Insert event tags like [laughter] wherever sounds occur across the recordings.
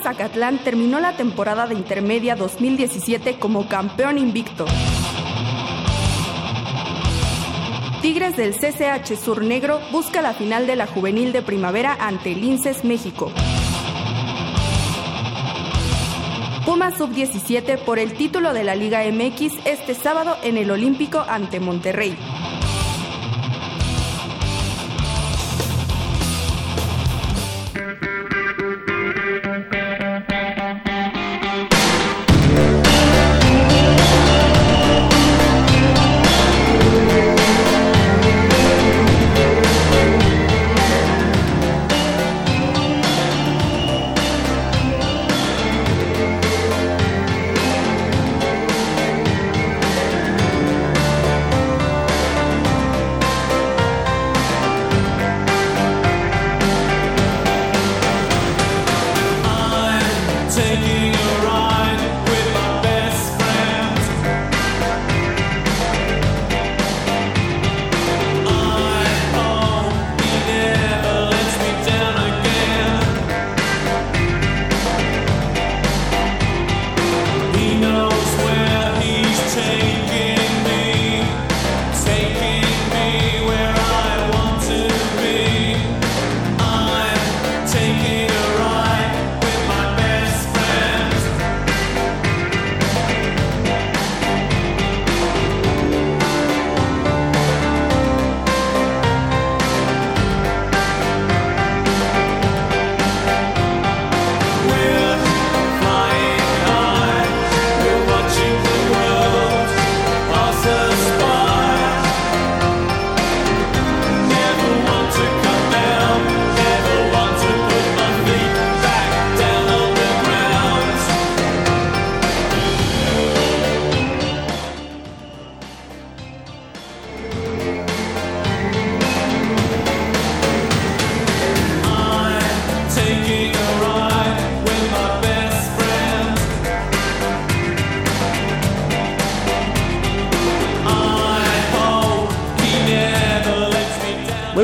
Pumas Zacatlán terminó la temporada de intermedia 2017 como campeón invicto. Tigres del CCH Sur Negro busca la final de la juvenil de primavera ante el INSES México. Pumas Sub-17 por el título de la Liga MX este sábado en el Olímpico ante Monterrey.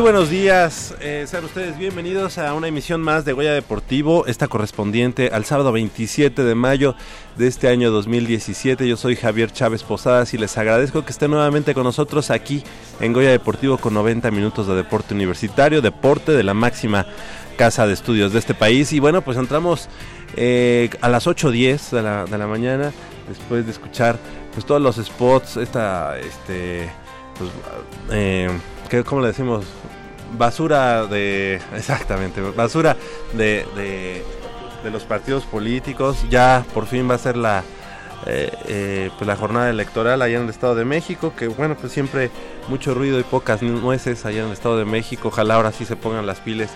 Buenos días, eh, sean ustedes bienvenidos a una emisión más de Goya Deportivo, esta correspondiente al sábado 27 de mayo de este año 2017. Yo soy Javier Chávez Posadas y les agradezco que estén nuevamente con nosotros aquí en Goya Deportivo con 90 minutos de deporte universitario, deporte de la máxima casa de estudios de este país. Y bueno, pues entramos eh, a las 8.10 de la, de la mañana, después de escuchar pues todos los spots, esta, este, pues, eh, ¿cómo le decimos? Basura de. [laughs] Exactamente, basura de, de, los partidos políticos. Ya por fin va a ser la. Eh, eh, pues la jornada electoral allá en el Estado de México, que bueno, pues siempre mucho ruido y pocas nueces allá en el Estado de México. Ojalá ahora sí se pongan las pilas,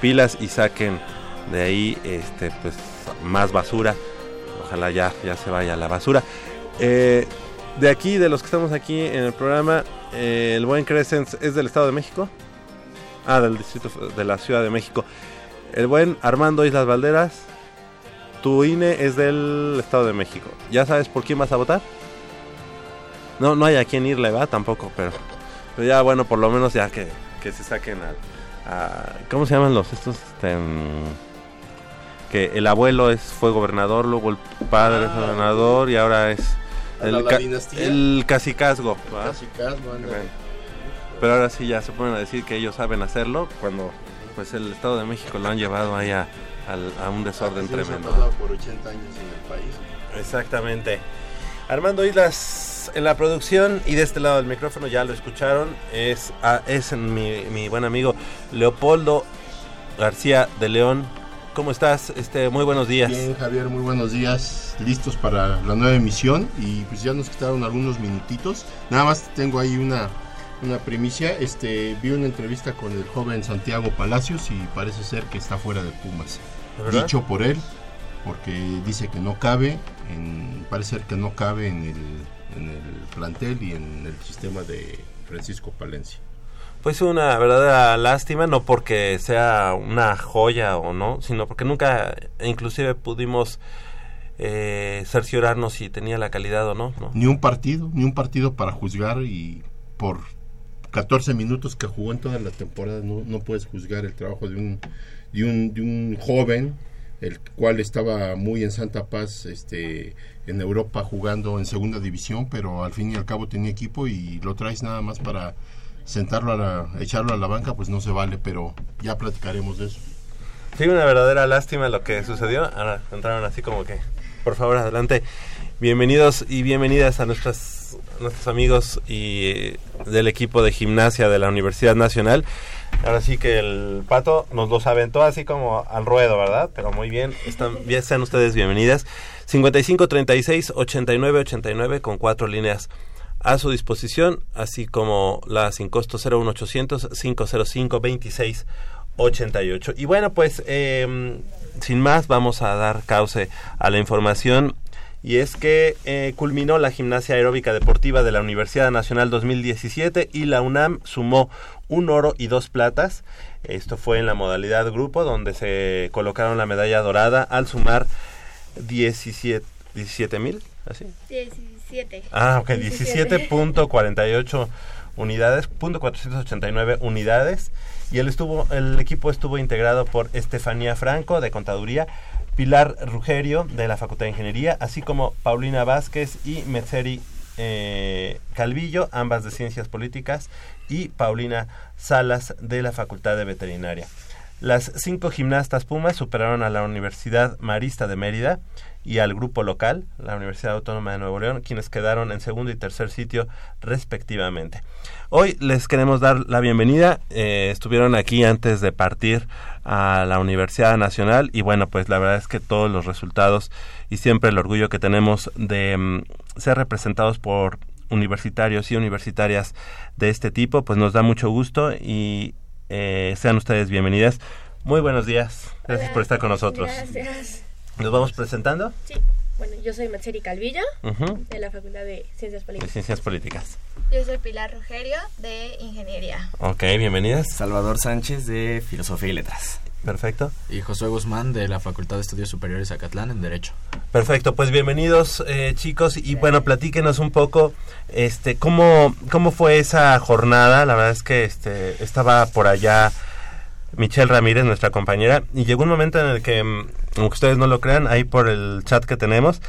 pilas y saquen de ahí este pues más basura. Ojalá ya, ya se vaya la basura. Eh, de aquí, de los que estamos aquí en el programa, el buen Crescent es del Estado de México. Ah, del distrito de la Ciudad de México. El buen Armando Islas Valderas, tu INE es del Estado de México. ¿Ya sabes por quién vas a votar? No, no hay a quién irle, va tampoco, pero, pero ya bueno, por lo menos ya que, que se saquen a, ¿Cómo se llaman los estos? Este, mm, que el abuelo es, fue gobernador, luego el padre es ah, gobernador y ahora es el, ca, el cacicazgo. Cacicazgo, pero ahora sí ya se ponen a decir que ellos saben hacerlo cuando pues el Estado de México lo han llevado ahí a, un desorden tremendo. por 80 años en el país. Exactamente. Armando Islas en la producción y de este lado del micrófono ya lo escucharon es, es mi, mi buen amigo Leopoldo García de León. ¿Cómo estás? Este, muy buenos días. Bien, Javier, muy buenos días. Listos para la nueva emisión y pues ya nos quedaron algunos minutitos. Nada más tengo ahí una una primicia. Este, vi una entrevista con el joven Santiago Palacios y parece ser que está fuera de Pumas. Dicho por él, porque dice que no cabe, en, parece ser que no cabe en el, en el plantel y en el sistema de Francisco Palencia. Pues una verdadera lástima, no porque sea una joya o no, sino porque nunca inclusive pudimos eh, cerciorarnos si tenía la calidad o no, no. Ni un partido, ni un partido para juzgar y por 14 minutos que jugó en toda la temporada no, no puedes juzgar el trabajo de un, de un, de un joven el cual estaba muy en Santa Paz este en Europa jugando en segunda división pero al fin y al cabo tenía equipo y lo traes nada más para sentarlo a la, echarlo a la banca pues no se vale pero ya platicaremos de eso. Sí una verdadera lástima lo que sucedió. Ahora entraron así como que por favor adelante. Bienvenidos y bienvenidas a nuestras nuestros amigos y eh, del equipo de gimnasia de la Universidad Nacional Ahora sí que el pato nos los aventó así como al ruedo, ¿verdad? Pero muy bien, están, bien sean ustedes bienvenidas. 55 36 89 89 con cuatro líneas a su disposición, así como la sin costo 01800 505 26 88. Y bueno, pues eh, sin más vamos a dar cauce a la información y es que eh, culminó la gimnasia aeróbica deportiva de la Universidad Nacional 2017 y la UNAM sumó un oro y dos platas. Esto fue en la modalidad grupo donde se colocaron la medalla dorada al sumar 17 mil, ¿así? 17. Ah, ok, 17.48 unidades, punto 489 unidades y el estuvo el equipo estuvo integrado por Estefanía Franco de contaduría, Pilar Rugerio de la Facultad de Ingeniería, así como Paulina Vázquez y Metzeri eh, Calvillo, ambas de Ciencias Políticas, y Paulina Salas de la Facultad de Veterinaria. Las cinco gimnastas Pumas superaron a la Universidad Marista de Mérida y al grupo local, la Universidad Autónoma de Nuevo León, quienes quedaron en segundo y tercer sitio respectivamente. Hoy les queremos dar la bienvenida. Eh, estuvieron aquí antes de partir a la Universidad Nacional y bueno, pues la verdad es que todos los resultados y siempre el orgullo que tenemos de mm, ser representados por universitarios y universitarias de este tipo, pues nos da mucho gusto y eh, sean ustedes bienvenidas. Muy buenos días. Gracias por estar con nosotros. Gracias. ¿Nos vamos presentando? Sí. Bueno, yo soy Matseri Calvillo, de la Facultad de Ciencias De Políticas. Ciencias Políticas. Yo soy Pilar Rogerio de Ingeniería. Ok, bienvenidas. Salvador Sánchez de Filosofía y Letras. Perfecto. Y Josué Guzmán de la Facultad de Estudios Superiores Acatlán en Derecho. Perfecto, pues bienvenidos eh, chicos y bueno, platíquenos un poco este cómo cómo fue esa jornada. La verdad es que este estaba por allá Michelle Ramírez, nuestra compañera, y llegó un momento en el que, mm, aunque ustedes no lo crean, ahí por el chat que tenemos,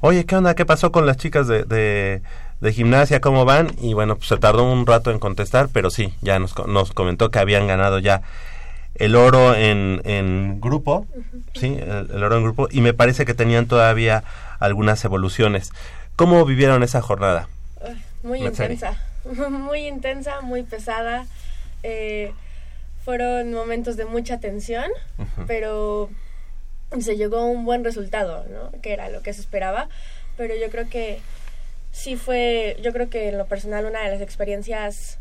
oye, ¿qué onda? ¿Qué pasó con las chicas de, de, de gimnasia? ¿Cómo van? Y bueno, pues se tardó un rato en contestar, pero sí, ya nos, nos comentó que habían ganado ya el oro en, en grupo, sí, el, el oro en grupo, y me parece que tenían todavía algunas evoluciones. ¿Cómo vivieron esa jornada? Muy intensa, [laughs] muy intensa, muy pesada. Eh, fueron momentos de mucha tensión, pero se llegó a un buen resultado, ¿no? Que era lo que se esperaba. Pero yo creo que sí fue, yo creo que en lo personal una de las experiencias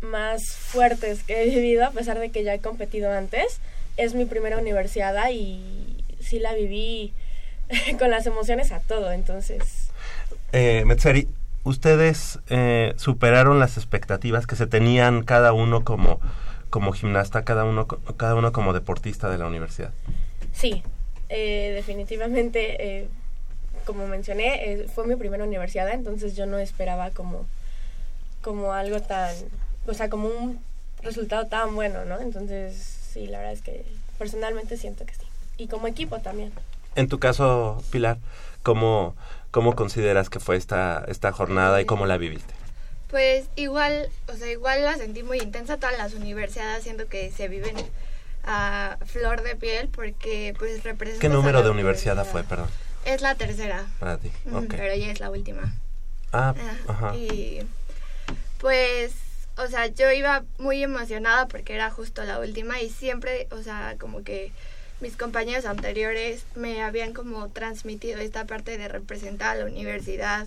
más fuertes que he vivido, a pesar de que ya he competido antes, es mi primera universidad y sí la viví [laughs] con las emociones a todo, entonces Eh, Metzeri, ustedes eh, superaron las expectativas que se tenían cada uno como, como gimnasta, cada uno, cada uno como deportista de la universidad. Sí, eh, definitivamente, eh, como mencioné, eh, fue mi primera universidad, entonces yo no esperaba como, como algo tan, o sea, como un resultado tan bueno, ¿no? Entonces, sí, la verdad es que personalmente siento que sí. Y como equipo también. En tu caso, Pilar, ¿cómo, cómo consideras que fue esta, esta jornada y cómo la viviste? Pues igual, o sea, igual la sentí muy intensa. Todas las universidades siento que se viven a flor de piel porque pues representa... ¿Qué número de universidad fue, perdón, Es la tercera, para ti? Ujú, Ok. pero ya es la última. Ah, Ah, ajá. Y pues, o sea, yo iba muy emocionada porque era justo la última y siempre, o sea, como que mis compañeros anteriores me habían como transmitido esta parte de representar a la universidad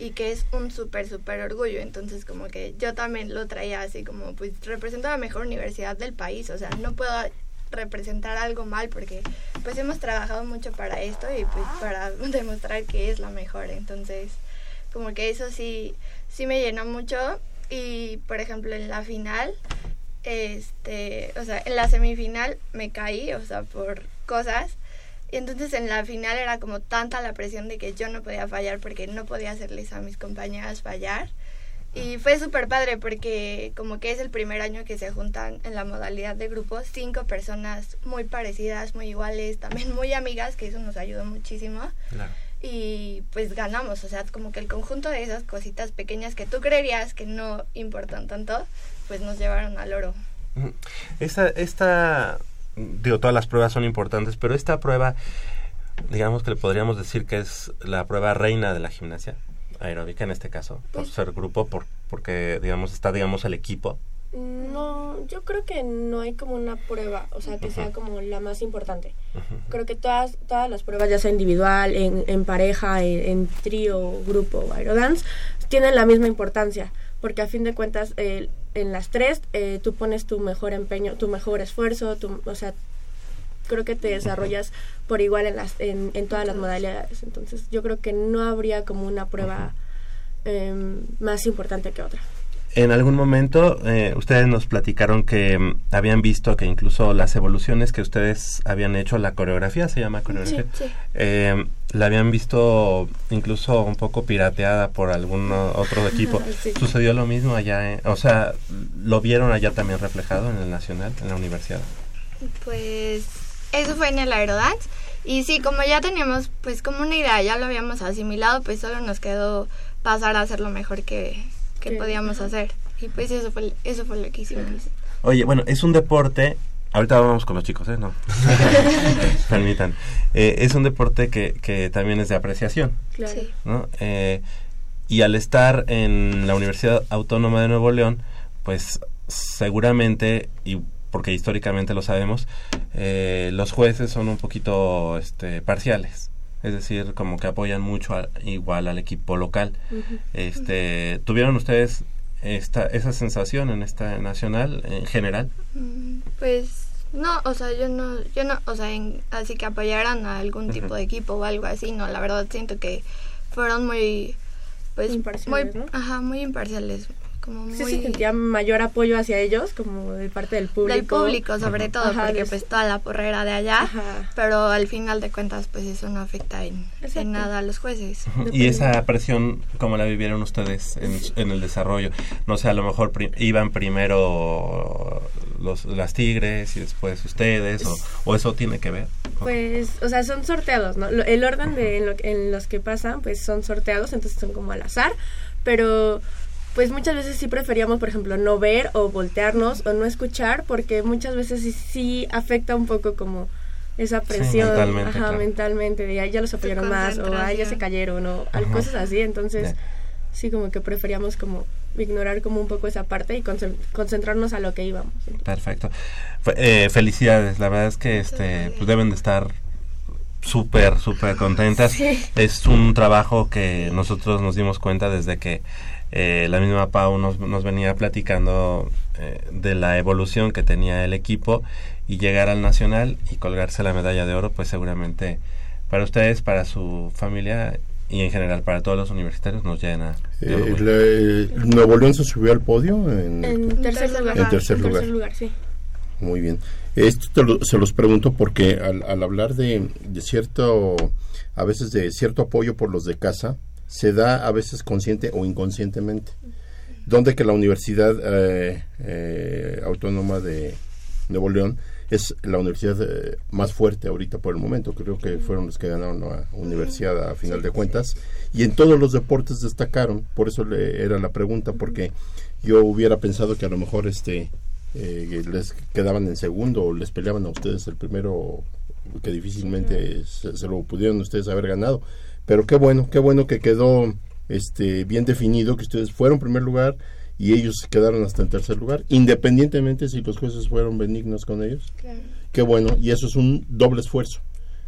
y que es un súper, súper orgullo. Entonces, como que yo también lo traía así como, pues, represento a la mejor universidad del país. O sea, no puedo representar algo mal porque pues hemos trabajado mucho para esto y pues para [laughs] demostrar que es la mejor. Entonces, como que eso sí, sí me llenó mucho y por ejemplo en la final, este, o sea, en la semifinal me caí, o sea, por cosas. Y entonces en la final era como tanta la presión de que yo no podía fallar porque no podía hacerles a mis compañeras fallar. Y fue súper padre porque como que es el primer año que se juntan en la modalidad de grupo cinco personas muy parecidas, muy iguales, también muy amigas, que eso nos ayudó muchísimo. Y pues ganamos, o sea, como que el conjunto de esas cositas pequeñas que tú creerías que no importan tanto, pues nos llevaron al oro. Esta, esta, digo, todas las pruebas son importantes, pero esta prueba, digamos que le podríamos decir que es la prueba reina de la gimnasia aeróbica en este caso, por Pues ser grupo, por, porque digamos está digamos el equipo. No, yo creo que no hay como una prueba, o sea, que sea como la más importante. Creo que todas, todas las pruebas, ya sea individual, en, en pareja, en, en trío, grupo o aerodance, tienen la misma importancia, porque a fin de cuentas, eh, en las tres, eh, tú pones tu mejor empeño, tu mejor esfuerzo, tu, o sea, creo que te desarrollas por igual en, las, en, en todas las modalidades. Entonces, yo creo que no habría como una prueba em, más importante que otra. En algún momento eh, ustedes nos platicaron que mm, habían visto que incluso las evoluciones que ustedes habían hecho, la coreografía se llama coreografía, Sí, sí. eh, la habían visto incluso un poco pirateada por algún otro equipo. [laughs] Sí. ¿Sucedió lo mismo allá? en- o sea, ¿lo vieron allá también reflejado en el Nacional, en la universidad? Pues eso fue en el Aerodance. Y sí, como ya teníamos pues como una idea, ya lo habíamos asimilado, pues solo nos quedó pasar a hacer lo mejor que, que podíamos ajá. hacer. Y pues eso fue, eso fue lo que hicimos. Oye, bueno, es un deporte. Ahorita vamos con los chicos, ¿eh? No. [laughs] [laughs] Permitan. Eh, es un deporte que, que también es de apreciación, Claro. Sí. ¿no? Eh, y al estar en la Universidad Autónoma de Nuevo León, pues seguramente, y porque históricamente lo sabemos, eh, los jueces son un poquito este, parciales. Es decir, como que apoyan mucho a- igual al equipo local. Este, ¿Tuvieron ustedes esta, esa sensación en esta nacional en general? Mm, Pues no, o sea, yo no, yo no, o sea, en- así que apoyaran a algún tipo de equipo o algo así, no, la verdad siento que fueron muy, pues, Imparciales, muy, ¿no? ajá, muy imparciales, como muy Sí se sentía mayor apoyo hacia ellos, como de parte del público. del público sobre todo, Ajá, porque pues toda la porrera de allá, Ajá. pero al final de cuentas pues eso no afecta en, en nada a los jueces. Y esa presión, ¿cómo la vivieron ustedes en, en el desarrollo? No sé, a lo mejor pri- iban primero los, las tigres y después ustedes, o, o eso tiene que ver. Pues, o sea, son sorteados, ¿no? Lo- El orden de en, lo- en los que pasan, pues son sorteados, entonces son como al azar, pero pues muchas veces sí preferíamos, por ejemplo, no ver o voltearnos o no escuchar, porque muchas veces sí, sí afecta un poco como esa presión, mentalmente, ajá, claro. mentalmente, de "Ay, ya los apoyaron más o "Ay, ya se cayeron o Ajá. cosas así, entonces Ya. sí como que preferíamos como ignorar como un poco esa parte y concen- concentrarnos a lo que íbamos. Perfecto. Fe- eh, felicidades, la verdad es que este pues deben de estar súper, súper contentas. Sí. Es un trabajo que nosotros nos dimos cuenta desde que eh, la misma Pau nos, nos venía platicando eh, de la evolución que tenía el equipo y llegar al Nacional y colgarse la medalla de oro, pues seguramente para ustedes, para su familia y en general para todos los universitarios nos llena. Eh, la- eh, Nuevo León se subió al podio. En, En tercer lugar. En tercer lugar. tercer lugar, sí. Muy bien. Esto te lo- se los pregunto porque al, al hablar de, de cierto, a veces de cierto apoyo por los de casa, se da a veces consciente o inconscientemente. Donde que la Universidad eh, eh, Autónoma de Nuevo León es la universidad eh, más fuerte ahorita por el momento. Creo que fueron los que ganaron la universidad a final de cuentas. Y en todos los deportes destacaron. Por eso le, era la pregunta, porque yo hubiera pensado que a lo mejor este eh, les quedaban en segundo o les peleaban a ustedes el primero que difícilmente se, se lo pudieron ustedes haber ganado. Pero qué bueno, qué bueno que quedó este bien definido que ustedes fueron primer lugar y ellos quedaron hasta en tercer lugar, independientemente si los jueces fueron benignos con ellos. Qué bueno, y eso es un doble esfuerzo.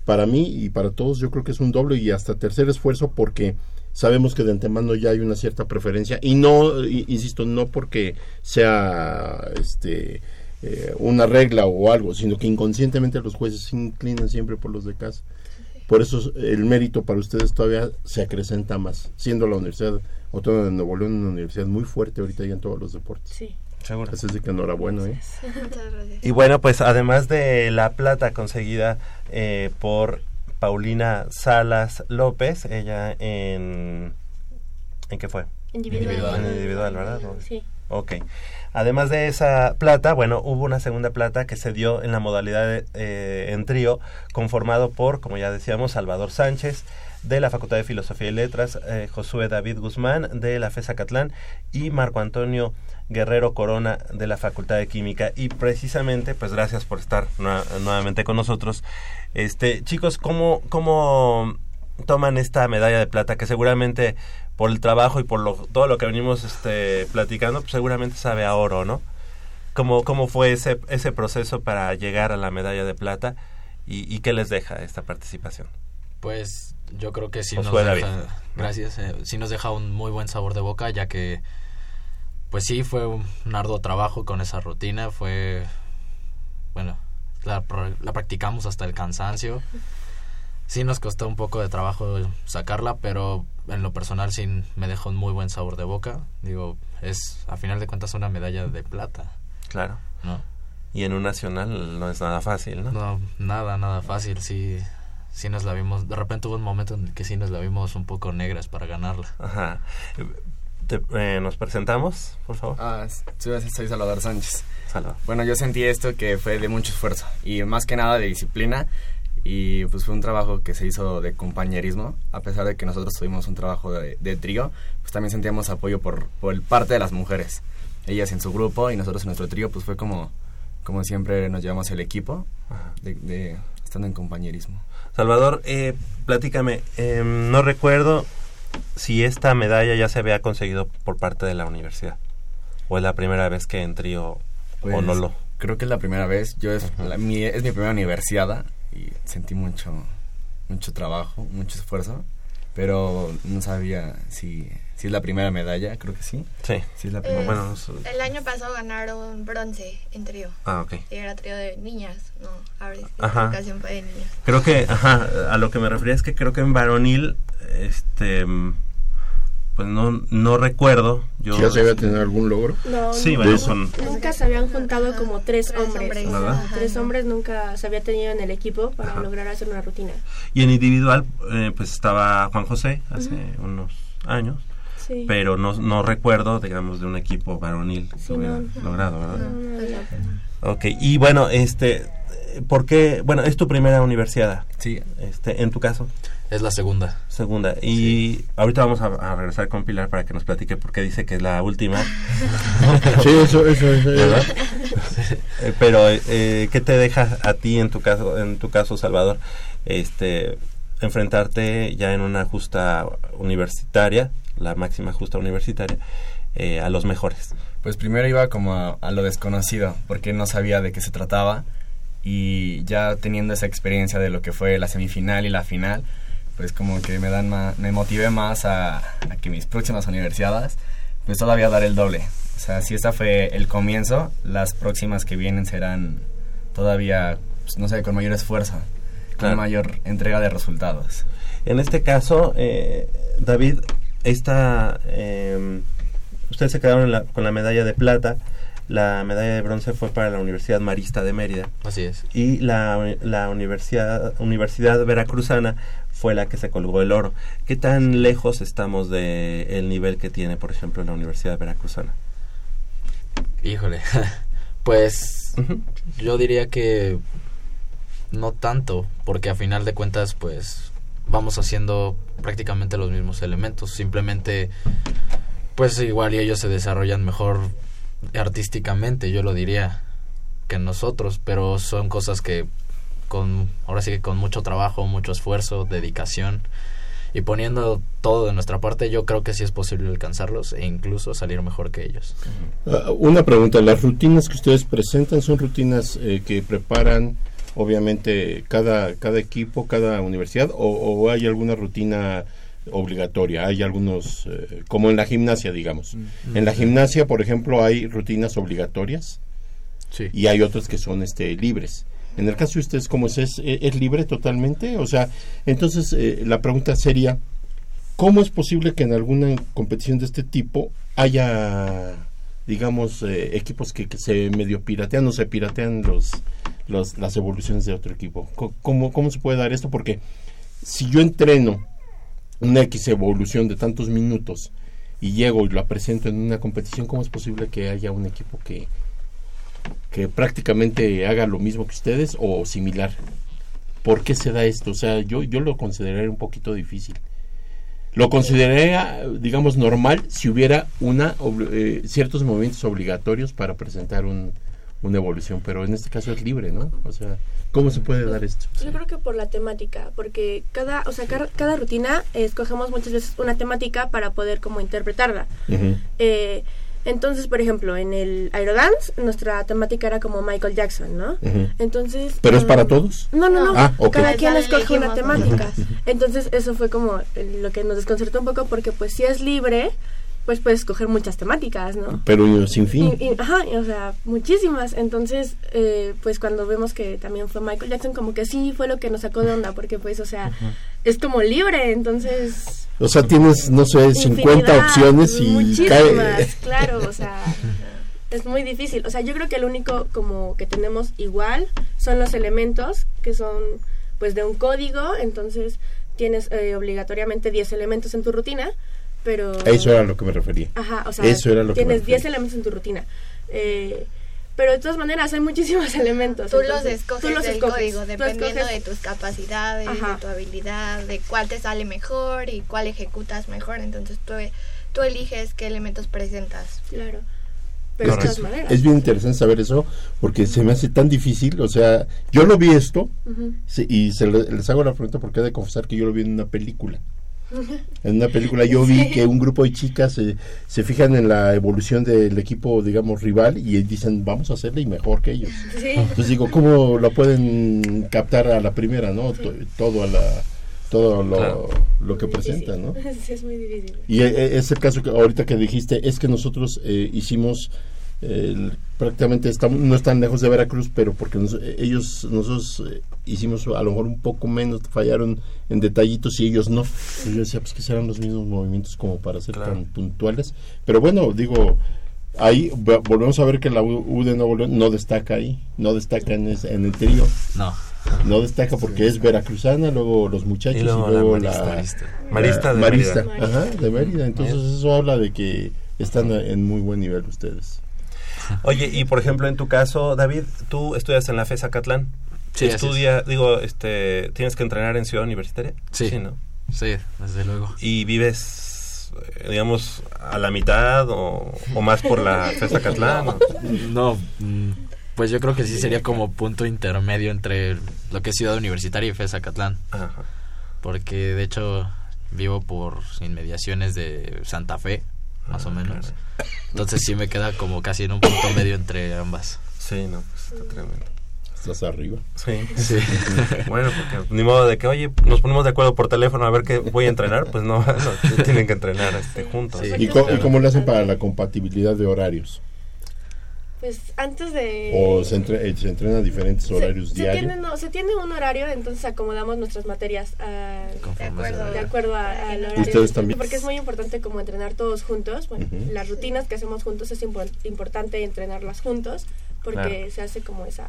Para mí y para todos yo creo que es un doble y hasta tercer esfuerzo porque sabemos que de antemano ya hay una cierta preferencia y no, insisto, no porque sea este eh, una regla o algo, sino que inconscientemente los jueces se inclinan siempre por los de casa. Por eso el mérito para ustedes todavía se acrecenta más, siendo la Universidad Autónoma de Nuevo León una universidad muy fuerte ahorita ya en todos los deportes. Sí. Seguro. Así es de que enhorabuena, ¿eh? [laughs] Muchas gracias. Y bueno, pues además de la plata conseguida eh, por Paulina Salas López, ella en... ¿En qué fue? Individual. En individual, ¿verdad? Sí. Ok. Además de esa plata, bueno, hubo una segunda plata que se dio en la modalidad de, eh, en trío, conformado por, como ya decíamos, Salvador Sánchez de la Facultad de Filosofía y Letras, eh, Josué David Guzmán de la FESA Catlán y Marco Antonio Guerrero Corona de la Facultad de Química. Y precisamente, pues gracias por estar nuevamente con nosotros. Este, chicos, ¿cómo, cómo toman esta medalla de plata que seguramente por el trabajo y por lo, todo lo que venimos este, platicando, pues seguramente sabe a oro, ¿no? ¿Cómo, cómo fue ese, ese proceso para llegar a la medalla de plata y, y qué les deja esta participación? Pues yo creo que sí nos deja, gracias, eh, sí nos deja un muy buen sabor de boca, ya que pues sí fue un arduo trabajo con esa rutina, fue bueno, la, la practicamos hasta el cansancio. Sí nos costó un poco de trabajo sacarla, pero en lo personal sí me dejó un muy buen sabor de boca. Digo, es a final de cuentas una medalla de plata, Claro. ¿no? Y en un nacional no es nada fácil, ¿no? No, nada, nada fácil, sí, sí nos la vimos, de repente hubo un momento en el que sí nos la vimos un poco negras para ganarla. Ajá. Te- eh, ¿Nos presentamos, por favor? Ah, soy, soy Salvador Sánchez. Salva. Bueno, yo sentí esto que fue de mucho esfuerzo y más que nada de disciplina y pues fue un trabajo que se hizo de compañerismo, a pesar de que nosotros tuvimos un trabajo de, de trío, pues también sentíamos apoyo por, por parte de las mujeres. Ellas en su grupo y nosotros en nuestro trío, pues fue como, como siempre nos llevamos el equipo, de, de- estando en compañerismo. Salvador, eh, platícame, em, no recuerdo si esta medalla ya se había conseguido por parte de la universidad o es la primera vez que en trío o Pues, no lo. Creo que es la primera vez. Yo es, la- mi, es mi primera universidad y sentí mucho, mucho trabajo, mucho esfuerzo, pero no sabía si, si es la primera medalla, creo que sí. Sí. Sí es la Eh, primera. Bueno, no sé. El año pasado ganaron bronce en trío. Ah, ok. Y era trío de niñas, no, ahora Ajá. fue de niños. Creo que, ajá, a lo que me refería es que creo que en varonil, este, pues no, no recuerdo. Yo, ¿Ya se había tenido algún logro? No, Sí, no, bueno, De- son, nunca se habían juntado como tres, Tres hombres. Tres hombres nunca se había tenido en el equipo para Ajá. lograr hacer una rutina. y en individual, eh, pues estaba Juan José hace unos años, Sí. pero no, no recuerdo, digamos, de un equipo varonil que Sí, hubiera no. logrado, ¿verdad? No, no había. Ok, y bueno, este, ¿por qué? Bueno, es tu primera universidad, Sí, este, en tu caso, Es la segunda. segunda. Y ahorita vamos a, a regresar con Pilar para que nos platique por qué dice que es la última. [laughs] Sí, eso, eso, eso. ¿verdad? Eh, pero eh, ¿qué te deja a ti en tu caso, en tu caso, Salvador, este, enfrentarte ya en una justa universitaria, la máxima justa universitaria, eh, a los mejores? pues primero iba como a, a lo desconocido, porque no sabía de qué se trataba y ya teniendo esa experiencia de lo que fue la semifinal y la final, pues como que me dan ma- me motivé más a, a que mis próximas universidades pues todavía dar el doble. O sea, si esta fue el comienzo, las próximas que vienen serán todavía, pues, no sé, con mayor esfuerzo, Claro. con mayor entrega de resultados. En este caso, eh, David, esta, eh, ustedes se quedaron la- con la medalla de plata, la medalla de bronce fue para la Universidad Marista de Mérida. Así es. y la, la universidad, universidad Veracruzana fue la que se colgó el oro. ¿Qué tan lejos estamos del el nivel que tiene, por ejemplo, la Universidad Veracruzana? Híjole. [laughs] pues yo diría que no tanto, porque a final de cuentas pues vamos haciendo prácticamente los mismos elementos, simplemente pues igual y ellos se desarrollan mejor artísticamente, yo lo diría, que nosotros, pero son cosas que con ahora sí que con mucho trabajo, mucho esfuerzo, dedicación y poniendo todo de nuestra parte, yo creo que sí es posible alcanzarlos e incluso salir mejor que ellos. Ah, una pregunta, ¿las rutinas que ustedes presentan son rutinas eh, que preparan obviamente cada, cada equipo, cada universidad o, o hay alguna rutina obligatoria? Hay algunos, eh, como en la gimnasia, digamos. En la gimnasia, por ejemplo, hay rutinas obligatorias. Sí. y hay otros que son este libres. En el caso de ustedes, ¿cómo es? ¿Es, es libre totalmente? O sea, entonces eh, la pregunta sería, ¿cómo es posible que en alguna competición de este tipo haya, digamos, eh, equipos que, se medio piratean o se piratean los, los, las evoluciones de otro equipo? ¿Cómo, ¿Cómo se puede dar esto? Porque si yo entreno una X evolución de tantos minutos y llego y la presento en una competición, ¿cómo es posible que haya un equipo que, que prácticamente haga lo mismo que ustedes o similar? ¿Por qué se da esto? O sea, yo, yo lo consideraría un poquito difícil. Lo consideraría, digamos, normal si hubiera una eh, ciertos movimientos obligatorios para presentar un, una evolución, pero en este caso es libre, ¿no? O sea, ¿cómo se puede dar esto? Yo creo que por la temática, porque cada, o sea, cada, cada rutina eh, escogemos muchas veces una temática para poder como interpretarla. Eh, entonces, por ejemplo, en el Aerodance, nuestra temática era como Michael Jackson, ¿no? Entonces... ¿Pero es para mm, todos? No, no, no. Ah. Cada quien escoge una temática. Entonces, eso fue como lo que nos desconcertó un poco, porque pues si es libre, pues puedes escoger muchas temáticas, ¿no? Pero sin fin. Y- y- ajá, y, o sea, muchísimas. Entonces, eh, pues cuando vemos que también fue Michael Jackson, como que sí fue lo que nos sacó de onda, porque pues, o sea, es como libre, entonces... O sea, tienes, no sé, 50 infinidad, opciones y muchísimas, cae. claro, o sea, [laughs] es muy difícil. O sea, yo creo que el único como que tenemos igual son los elementos, que son pues de un código, entonces tienes eh, obligatoriamente 10 elementos en tu rutina, pero... Eso era a lo que me refería. Ajá, o sea, Eso era lo que me tienes 10 refería. elementos en tu rutina. Eh, pero de todas maneras hay muchísimos [laughs] elementos. Tú los escoges tú los del escoges. código, dependiendo escoges- de tus capacidades, Ajá. de tu habilidad, de cuál te sale mejor y cuál ejecutas mejor. Entonces tú, tú eliges qué elementos presentas. Claro. Pero de todas es, maneras. es bien interesante saber eso porque se me hace tan difícil. O sea, yo lo vi esto y se le- les hago la pregunta porque he de confesar que yo lo vi en una película. En una película yo vi que un grupo de chicas se, se fijan en la evolución del equipo, digamos, rival y dicen, vamos a hacerle y mejor que ellos. Sí. Entonces digo, ¿cómo lo pueden captar a la primera, no? To- Todo a la todo lo, Claro. lo que presenta, ¿no? Sí, es muy difícil. Y eh, es el caso que ahorita que dijiste, es que nosotros eh, hicimos eh, el- prácticamente estamos no están lejos de Veracruz, pero porque nos- eh, ellos nosotros eh, hicimos a lo mejor un poco menos, fallaron en detallitos y ellos no. Y yo decía, pues que serán los mismos movimientos como para ser Claro. tan puntuales. Pero bueno, digo, ahí ve- volvemos a ver que la U de Nuevo León no destaca ahí, no destaca en, ese- en el trío. No. No destaca porque es veracruzana, luego los muchachos Y y luego la Marista. la- Marista de Marista, Mérida. ajá, de Mérida. Entonces eso habla de que están en muy buen nivel ustedes. [laughs] Oye, y por ejemplo, en tu caso, David, tú estudias en la FES Acatlán. Sí, así Estudia, digo, este, tienes que entrenar en Ciudad Universitaria. Sí. ¿no? Sí, desde luego. Y vives, digamos, a la mitad o, o más por la [laughs] FES Acatlán. ¿o? No, mm, pues yo creo que sí sería como punto intermedio entre lo que es Ciudad Universitaria y FES Acatlán. Ajá. Porque de hecho vivo por inmediaciones de Santa Fe, más Ah, o menos. claro. Entonces sí me queda como casi en un punto medio entre ambas. Sí, no, pues está tremendo. Estás arriba. Sí. Sí. [laughs] Bueno, porque ni modo de que, oye, nos ponemos de acuerdo por teléfono a ver qué voy a entrenar, pues no, [laughs] no, tienen que entrenar este, juntos. Sí. ¿Y, y cómo le hacen para la compatibilidad de horarios? Pues antes de... ¿O se, entre- eh, se entrenan a diferentes se- horarios se diarios? tiene, no, se tiene un horario, entonces acomodamos nuestras materias a- Conforme acuerdo. se- de acuerdo a- al horario. ¿Ustedes también? Porque es muy importante como entrenar todos juntos. Bueno, Ujú. las rutinas que hacemos juntos es impor- importante entrenarlas juntos porque Claro. se hace como esa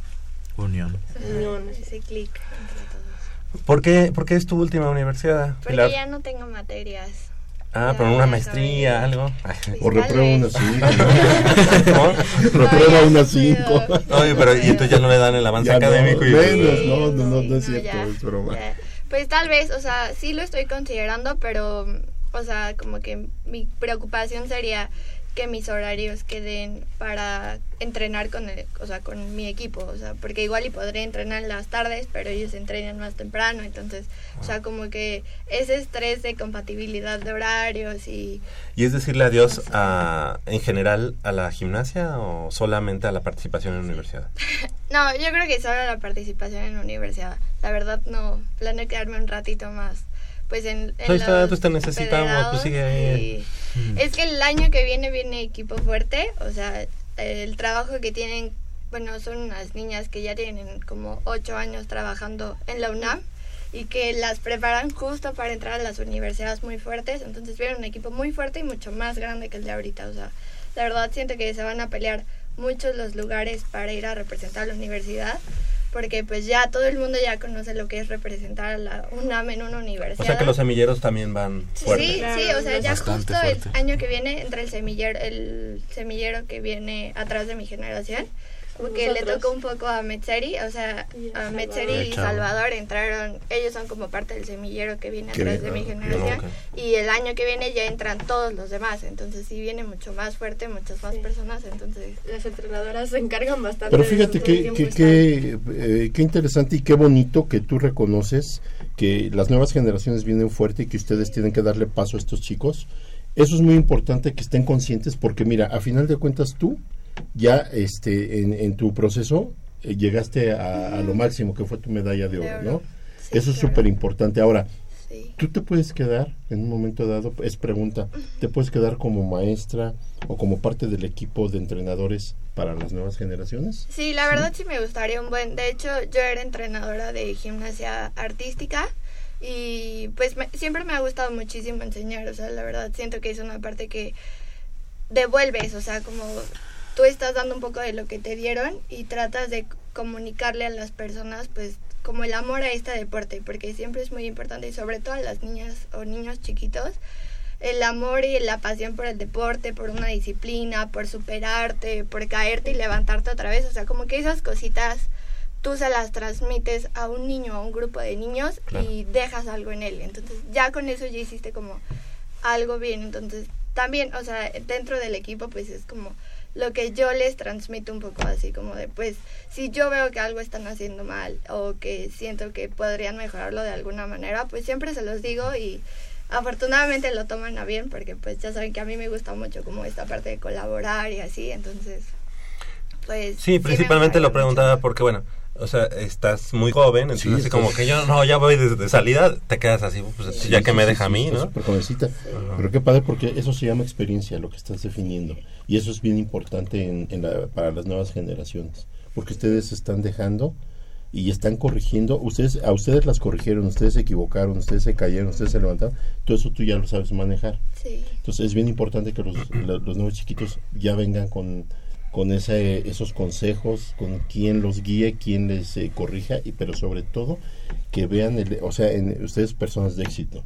Unión. unión. Ese clic entre todos. ¿Por qué, por qué es tu última universidad? Porque Pilar? ya no tengo materias. Ah, pero una maestría, algo. O reprueba cinco. [laughs] ¿No? reprueba cinco. puedo. Oye, pero y entonces ya no le dan el avance Ya no, académico. y, menos, no, no, no, no es cierto, ya, es broma. ya. Pues tal vez, o sea, sí lo estoy considerando, pero, o sea, como que mi preocupación sería que mis horarios queden para entrenar con el, o sea, con mi equipo, o sea, porque igual y podré entrenar en las tardes, pero ellos entrenan más temprano, entonces, o sea, como que ese estrés de compatibilidad de horarios y ¿Y es decirle adiós a, en general a la gimnasia o solamente a la participación en la universidad? [laughs] No, yo creo que solo la participación en la universidad. La verdad no, planeo quedarme un ratito más. Pues en, en está, los pues te necesitamos, pues sigue ahí. y- Es que el año que viene viene equipo fuerte, o sea, el trabajo que tienen bueno, son unas niñas que ya tienen como ocho años trabajando en la UNAM y que las preparan justo para entrar a las universidades muy fuertes. Entonces vienen un equipo muy fuerte y mucho más grande que el de ahorita. O sea, la verdad siento que se van a pelear muchos los lugares para ir a representar a la universidad porque pues ya todo el mundo ya conoce lo que es representar a la UNAM en una universidad. O sea que los semilleros también van fuerte. Sí, sí, o sea, ya Bastante justo el año que viene entra el semillero, el semillero que viene atrás de mi generación. Porque le tocó un poco a Metzeri, o sea, Y a. Metzeri y. Salvador entraron, ellos son como parte del semillero que viene atrás de mi ah, generación. ok. Y el año que viene ya entran todos los demás, entonces sí viene mucho más fuerte, muchas más Sí. personas, entonces Las entrenadoras se encargan bastante. Pero fíjate todo el que, que, que, eh, qué interesante y qué bonito que tú reconoces que las nuevas generaciones vienen fuerte y que ustedes tienen que darle paso a estos chicos. Eso es muy importante que estén conscientes porque mira, a final de cuentas tú ya este en, en tu proceso eh, llegaste a, a lo máximo que fue tu medalla de oro. ¿no? Sí, Eso es claro. súper importante. Ahora, sí. ¿Tú te puedes quedar en un momento dado? Es pregunta. ¿Te puedes quedar como maestra o como parte del equipo de entrenadores para las nuevas generaciones? Sí, la verdad sí me gustaría un buen. De hecho, yo era entrenadora de gimnasia artística y pues me- siempre me ha gustado muchísimo enseñar. O sea, la verdad siento que es una parte que devuelves. O sea, como tú estás dando un poco de lo que te dieron y tratas de comunicarle a las personas, pues como el amor a este deporte, porque siempre es muy importante y sobre todo a las niñas o niños chiquitos el amor y la pasión por el deporte, por una disciplina, por superarte, por caerte y levantarte otra vez. O sea, como que esas cositas tú se las transmites a un niño, a un grupo de niños y dejas algo en él. Entonces ya con eso ya hiciste como algo bien. Entonces también, o sea, dentro del equipo pues es como lo que yo les transmito un poco así como de pues si yo veo que algo están haciendo mal o que siento que podrían mejorarlo de alguna manera pues siempre se los digo y afortunadamente lo toman a bien porque pues ya saben que a mí me gusta mucho como esta parte de colaborar y así entonces pues Sí, me principalmente lo preguntaba mucho. porque, bueno, o sea, estás muy joven, entonces Sí, así estás- como que yo, no, ya voy de, de salida, te quedas así, pues Sí, ya que sí, me sí, deja a mí, ¿no? súper jovencita. Pero qué padre porque eso se llama experiencia, lo que estás definiendo. Y eso es bien importante en, en la- para las nuevas generaciones. Porque ustedes se están dejando y están corrigiendo. Ustedes A ustedes las corrigieron, ustedes se equivocaron, ustedes se cayeron, ustedes se levantaron. Todo eso tú ya lo sabes manejar. sí Entonces es bien importante que los, [clears throat] lo- los nuevos chiquitos ya vengan con, con ese, esos consejos, con quien los guíe, quien les eh, corrija, y pero sobre todo que vean, el, o sea, en ustedes personas de éxito.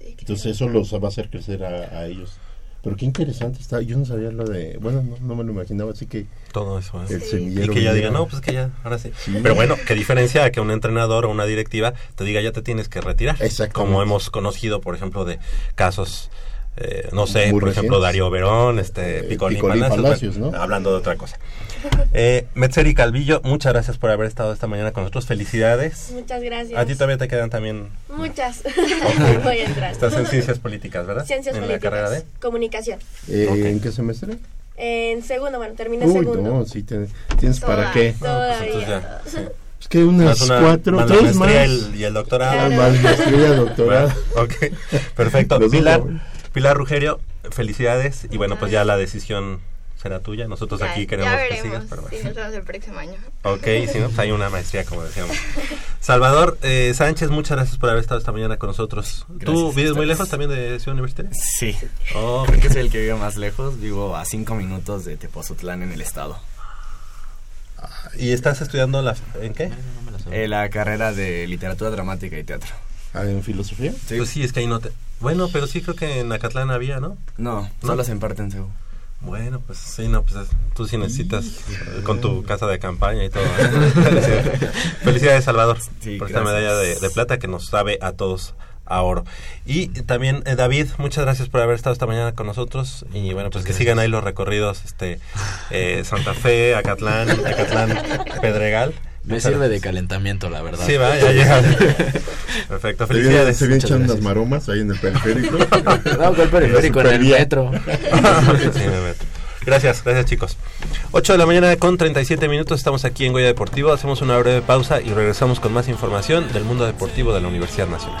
sí Entonces eso los va a hacer crecer a, a ellos. Pero qué interesante está. Yo no sabía lo de... Bueno, no, no me lo imaginaba, así que Todo eso. ¿eh? el Sí. semillero... Y que ya diga, no, pues que ya, ahora sí. Sí. Pero bueno, qué diferencia a que un entrenador o una directiva te diga, ya te tienes que retirar. Exactamente. Como hemos conocido, por ejemplo, de casos, eh, no sé, Muy por ejemplo. Darío Verón, este, Eh, Picolín, Picolín Palacios, Palacios, bueno, ¿no? Hablando de otra cosa. Eh, Metzeri Calvillo, muchas gracias por haber estado esta mañana con nosotros. Felicidades. Muchas gracias. A ti todavía te quedan también... Muchas. [laughs] Voy a entrar. Estás en ciencias políticas, ¿verdad? Ciencias en políticas. la carrera de... Comunicación. Eh. ¿En qué semestre? En segundo, bueno, terminé Uy, segundo. no, sí, te- tienes para qué. No, pues Todavía. entonces ya, sí. Es que unas una- cuatro, más la tres más. el- y el doctorado. Claro. más maestría, doctorado. Bueno, ok, perfecto. Pilar. Pilar Rugerio, felicidades. Y bueno, pues ya la decisión será tuya. Nosotros Ya- aquí queremos ya que sigas, pero si bueno. nos vemos el próximo año Ok, si no, pues hay una maestría, como decíamos. [laughs] Salvador eh, Sánchez, muchas gracias por haber estado esta mañana con nosotros. ¿Tú Gracias a vives muy lejos también de Ciudad Universitaria? Sí, Oh, creo que soy el que vive más lejos. Vivo a cinco minutos de Tepozotlán en el estado. ¿Y estás estudiando la, en qué? Eh, la carrera de literatura dramática y teatro. Ah, ¿En filosofía? Sí. Pues sí, es que ahí no te... Bueno, pero sí creo que en Acatlán había, ¿no? No, ¿No? solo se imparte en CEU. Bueno, pues sí, no, pues es- tú sí necesitas con tu casa de campaña y todo. Felicidades. Salvador, Sí, por esta medalla de, de plata que nos sabe a todos a oro. Y también, eh, David, muchas gracias por haber estado esta mañana con nosotros. Y bueno, pues que sigan ahí los recorridos, este eh, Santa Fe, Acatlán, Acatlán, Pedregal. Me Muchas sirve de calentamiento, la verdad. Sí, va, ya [laughs] llega. Perfecto, felicidades. se viene Muchas echando unas maromas ahí en el periférico. [laughs] No, ¿cuál periférico? En el metro. [laughs] Sí, me meto. Gracias, gracias chicos. 8 de la mañana con 37 minutos, estamos aquí en Goya Deportivo, hacemos una breve pausa y regresamos con más información del mundo deportivo de la Universidad Nacional.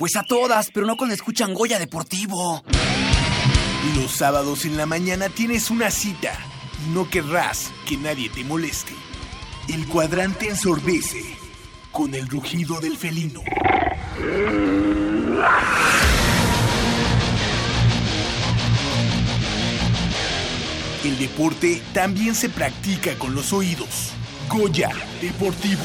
Pues a todas, pero no cuando escuchan Goya Deportivo. Los sábados en la mañana tienes una cita y no querrás que nadie te moleste. El cuadrante ensordece con el rugido del felino. El deporte también se practica con los oídos. Goya Deportivo.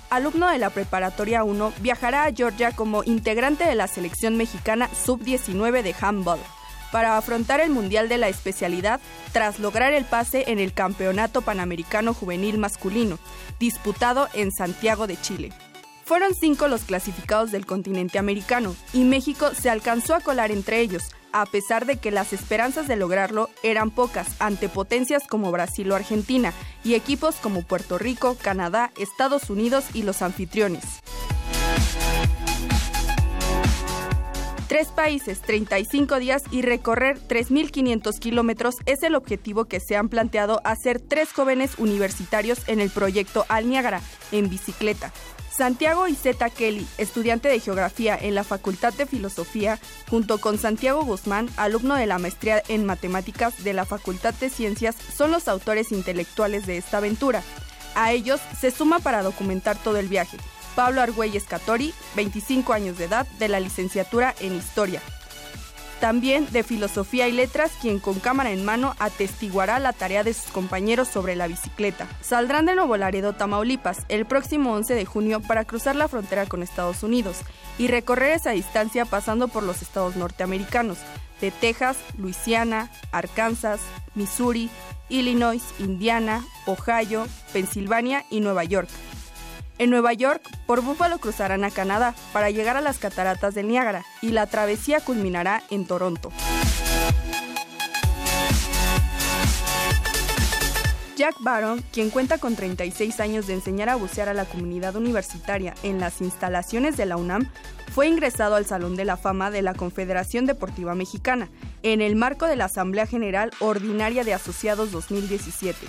alumno de la Preparatoria 1, viajará a Georgia como integrante de la selección mexicana sub-19 de handball para afrontar el Mundial de la especialidad tras lograr el pase en el Campeonato Panamericano Juvenil Masculino, disputado en Santiago de Chile. Fueron cinco los clasificados del continente americano y México se alcanzó a colar entre ellos, a pesar de que las esperanzas de lograrlo eran pocas ante potencias como Brasil o Argentina y equipos como Puerto Rico, Canadá, Estados Unidos y los anfitriones. Tres países, 35 días y recorrer 3.500 kilómetros es el objetivo que se han planteado hacer tres jóvenes universitarios en el proyecto Al Niágara, en bicicleta. Santiago Iseta Kelly, estudiante de Geografía en la Facultad de Filosofía, junto con Santiago Guzmán, alumno de la maestría en Matemáticas de la Facultad de Ciencias, son los autores intelectuales de esta aventura. A ellos se suma para documentar todo el viaje Pablo Argüelles Catori, 25 años de edad, de la licenciatura en Historia. También de Filosofía y Letras, quien con cámara en mano atestiguará la tarea de sus compañeros sobre la bicicleta. Saldrán de Nuevo Laredo, Tamaulipas, el próximo 11 de junio para cruzar la frontera con Estados Unidos y recorrer esa distancia pasando por los estados norteamericanos de Texas, Luisiana, Arkansas, Missouri, Illinois, Indiana, Ohio, Pensilvania y Nueva York. En Nueva York, por Búfalo cruzarán a Canadá para llegar a las cataratas del Niágara y la travesía culminará en Toronto. Jack Barron, quien cuenta con 36 años de enseñar a bucear a la comunidad universitaria en las instalaciones de la UNAM, fue ingresado al Salón de la Fama de la Confederación Deportiva Mexicana en el marco de la Asamblea General Ordinaria de Asociados 2017.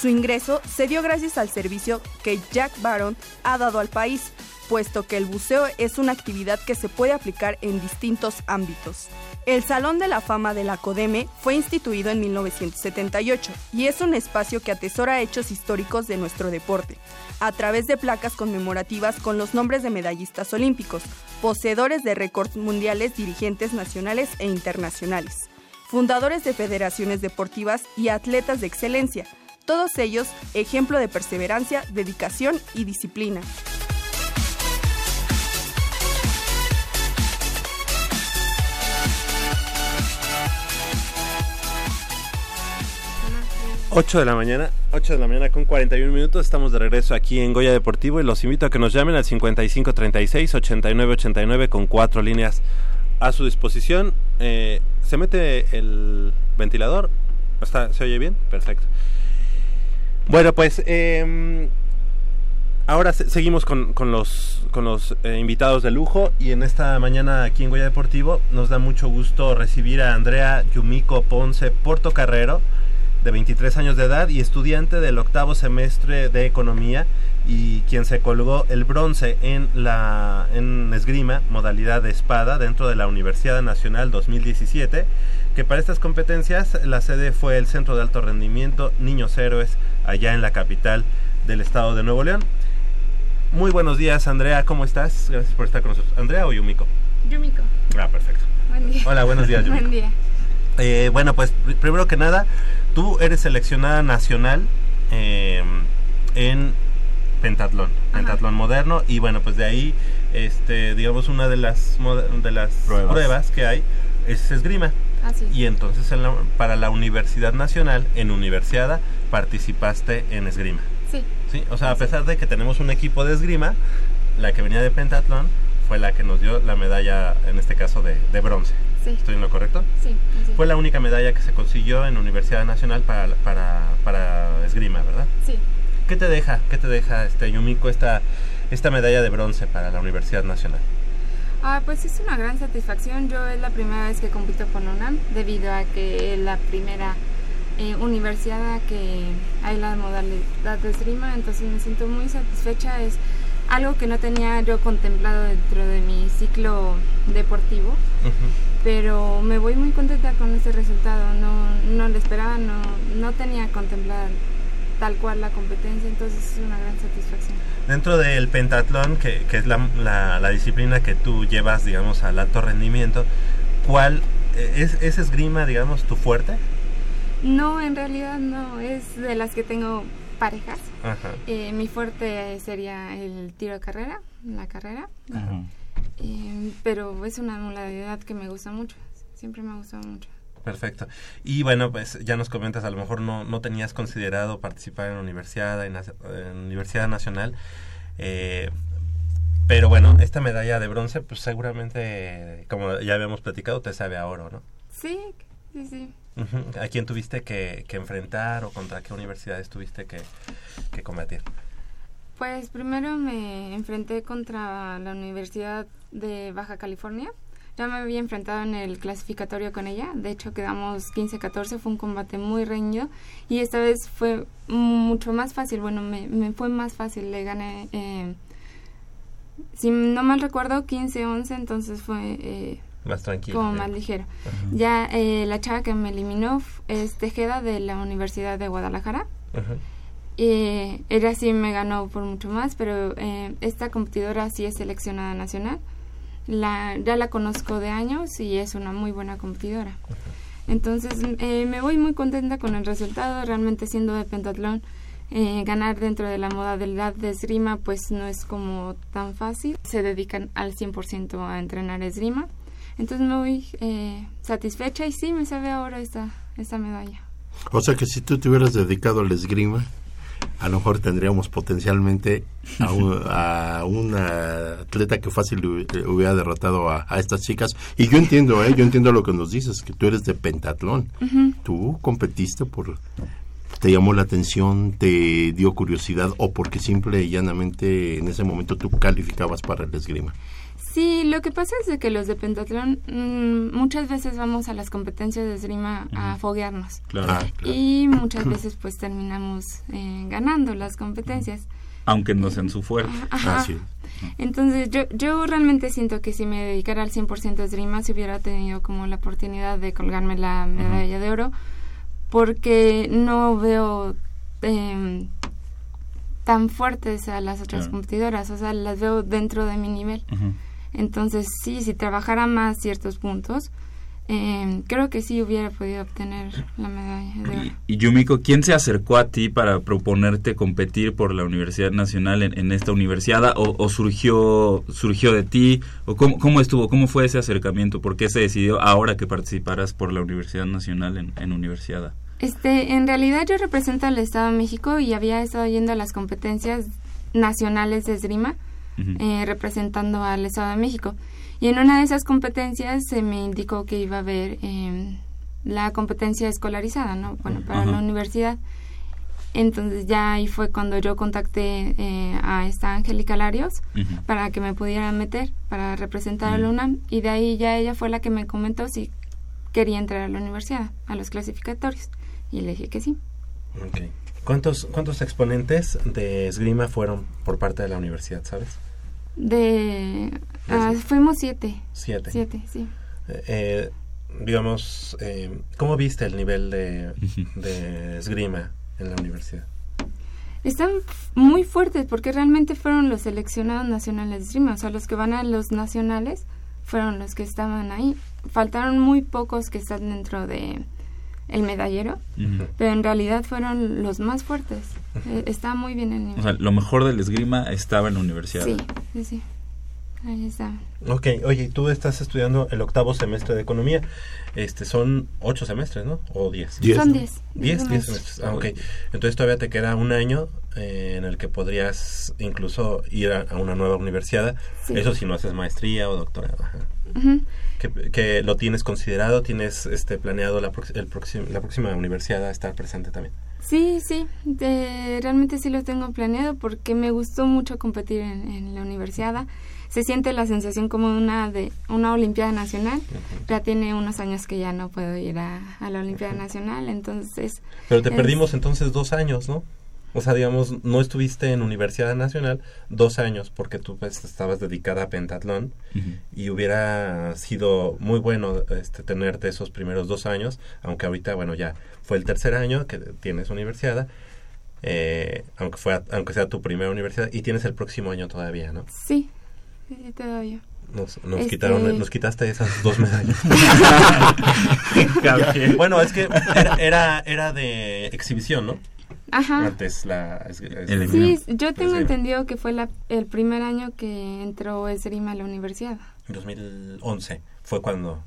Su ingreso se dio gracias al servicio que Jack Barron ha dado al país, puesto que el buceo es una actividad que se puede aplicar en distintos ámbitos. El Salón de la Fama de la CODEME fue instituido en 1978 y es un espacio que atesora hechos históricos de nuestro deporte, a través de placas conmemorativas con los nombres de medallistas olímpicos, poseedores de récords mundiales, dirigentes nacionales e internacionales, fundadores de federaciones deportivas y atletas de excelencia, todos ellos ejemplo de perseverancia, dedicación y disciplina. Ocho de la mañana, 8 de la mañana con 41 minutos, estamos de regreso aquí en Goya Deportivo y los invito a que nos llamen al 5536 8989 con cuatro líneas a su disposición. Eh, ¿Se mete el ventilador? ¿Está, ¿Se oye bien? Perfecto. Bueno, pues eh, ahora se- seguimos con, con los, con los eh, invitados de lujo y en esta mañana aquí en Goya Deportivo nos da mucho gusto recibir a Andrea Yumiko Ponce Portocarrero, de 23 años de edad y estudiante del octavo semestre de Economía y quien se colgó el bronce en la en esgrima, modalidad de espada, dentro de la Universidad Nacional 2017, que para estas competencias la sede fue el Centro de Alto Rendimiento Niños Héroes, allá en la capital del estado de Nuevo León. Muy buenos días, Andrea, ¿cómo estás? Gracias por estar con nosotros. ¿Andrea o Yumiko? Yumiko. Ah, perfecto. Buen día. Hola, buenos días, [laughs] Yumiko. Buen día. Eh, bueno, pues pr- primero que nada, tú eres seleccionada nacional eh, en pentatlón, pentatlón moderno y bueno, pues de ahí, este, digamos una de las de las Pruebas. pruebas, que hay es esgrima. Así es. Y entonces en la- para la Universidad Nacional, en Universiada, participaste en esgrima. Sí. ¿sí? O sea, a pesar de que tenemos un equipo de esgrima, la que venía de pentatlón fue la que nos dio la medalla, en este caso, de, de bronce. Sí. ¿Estoy en lo correcto? Sí, es. Fue la única medalla que se consiguió en Universidad Nacional para, para, para esgrima, ¿verdad? Sí. ¿Qué te deja, qué te deja este Yumiko esta, esta medalla de bronce para la Universidad Nacional? Ah, pues es una gran satisfacción. Yo es la primera vez que compito con UNAM debido a que es la primera eh, universidad que hay la modalidad de esgrima, entonces me siento muy satisfecha. Es algo que no tenía yo contemplado dentro de mi ciclo deportivo, pero me voy muy contenta con este resultado. No, no lo esperaba, no, no tenía contemplada tal cual la competencia, entonces es una gran satisfacción. Dentro del pentatlón, que, que es la, la- la disciplina que tú llevas, digamos, al alto rendimiento, ¿cuál eh, es, es esgrima, digamos, tu fuerte? No, en realidad no, es de las que tengo parejas. Ajá. Eh, mi fuerte sería el tiro de carrera, la carrera, Eh, pero es una modalidad que me gusta mucho, siempre me ha gustado mucho. Perfecto. Y bueno, pues ya nos comentas, a lo mejor no, no tenías considerado participar en la universidad, en, la- en Universidad Nacional, eh, pero bueno, esta medalla de bronce, pues seguramente, como ya habíamos platicado, te sabe a oro, ¿no? Sí, sí, sí. ¿A quién tuviste que, que enfrentar o contra qué universidades tuviste que, que combatir? Pues primero me enfrenté contra la Universidad de Baja California. Ya me había enfrentado en el clasificatorio con ella. De hecho, quedamos 15-14. Fue un combate muy reñido. Y esta vez fue mucho más fácil. Bueno, me, me fue más fácil. Le gané, eh, si no mal recuerdo, 15-11. Entonces fue eh, Más tranquilo. como ¿eh? más ligero. Ya eh, la chava que me eliminó es Tejeda de la Universidad de Guadalajara. Ujú. Eh, ella sí me ganó por mucho más, pero eh, esta competidora sí es seleccionada nacional. La, ya la conozco de años y es una muy buena competidora. Entonces eh, me voy muy contenta con el resultado. Realmente siendo de pentatlón, eh, ganar dentro de la modalidad de esgrima pues no es como tan fácil. Se dedican al 100% a entrenar esgrima. Entonces me voy eh, satisfecha y sí me sabe ahora esta, esta medalla. O sea que si tú te hubieras dedicado al esgrima, a lo mejor tendríamos potencialmente a un, [laughs] a una atleta que fácil hu- hubiera derrotado a, a estas chicas. Y yo entiendo, ¿eh? yo entiendo lo que nos dices, que tú eres de pentatlón. Ujú. Tú competiste por... ¿Te llamó la atención? ¿Te dio curiosidad? ¿O porque simple y llanamente en ese momento tú calificabas para el esgrima? Sí, lo que pasa es de que los de pentatlón mm, muchas veces vamos a las competencias de esgrima a foguearnos. Claro. Ah, claro. Y muchas [clears throat] veces pues terminamos eh, ganando las competencias. Aunque no sean su fuerte. Ajá. Entonces yo, yo realmente siento que si me dedicara al 100% a esgrima, si hubiera tenido como la oportunidad de colgarme la medalla de oro, porque no veo em, tan fuertes a las otras Claro. competidoras, o sea, las veo dentro de mi nivel. Ujú. Entonces, sí, si trabajara más ciertos puntos, eh, creo que sí hubiera podido obtener la medalla de oro. Y, y Yumiko, ¿quién se acercó a ti para proponerte competir por la Universidad Nacional en, en esta universidad? ¿O, o surgió, surgió de ti? ¿O cómo, cómo estuvo? ¿Cómo fue ese acercamiento? ¿Por qué se decidió ahora que participaras por la Universidad Nacional en, en Universidad? Este, en realidad yo represento al Estado de México y había estado yendo a las competencias nacionales de esgrima, Eh, representando al Estado de México. Y en una de esas competencias se me indicó que iba a haber eh, la competencia escolarizada, ¿no? Bueno, para la universidad. Entonces ya ahí fue cuando yo contacté eh, a esta Angélica Larios para que me pudiera meter, para representar a la UNAM. Y de ahí ya ella fue la que me comentó si quería entrar a la universidad, a los clasificatorios. Y le dije que sí. ¿Cuántos, ¿Cuántos exponentes de esgrima fueron por parte de la universidad, sabes? De... ah, fuimos siete. Siete. Siete, sí. Eh, eh, digamos, eh, ¿cómo viste el nivel de, de esgrima en la universidad? Están muy fuertes porque realmente fueron los seleccionados nacionales de esgrima. O sea, los que van a los nacionales fueron los que estaban ahí. Faltaron muy pocos que están dentro de el medallero, pero en realidad fueron los más fuertes. Eh, Está muy bien el nivel. O sea, lo mejor del esgrima estaba en la universidad. Sí, sí, sí. Ahí está. Ok, oye, y tú estás estudiando el octavo semestre de economía. Este, son ocho semestres, ¿no? ¿O diez? Diez. Son diez. Diez, diez diez. semestres. Ah, ok. Entonces todavía te queda un año eh, en el que podrías incluso ir a, a una nueva universidad. Sí. Eso si no haces maestría o doctorado. Ajá. Ujú. que, que lo tienes considerado, tienes este planeado la, prox- el próximo- la próxima universidad a estar presente también. Sí, sí, de- realmente sí lo tengo planeado porque me gustó mucho competir en, en la universidad. Se siente la sensación como una de una Olimpiada Nacional. Ya tiene unos años que ya no puedo ir a, a la Olimpiada Nacional, entonces... Pero te es- perdimos entonces dos años, ¿no? O sea, digamos, no estuviste en Universidad Nacional dos años porque tú pues, estabas dedicada a pentatlón y hubiera sido muy bueno este, tenerte esos primeros dos años, aunque ahorita, bueno, ya fue el tercer año que tienes universidad, eh, aunque, fue, aunque sea tu primera universidad, y tienes el próximo año todavía, ¿no? Sí, sí, todavía. Nos, nos Este- quitaron, nos quitaste esas dos medallas. [laughs] bueno, es que era, era, era de exhibición, ¿no? Ajá. Antes la... es- es- Sí, yo tengo entendido que fue la, el primer año que entró esgrima a la universidad. 2011 fue cuando...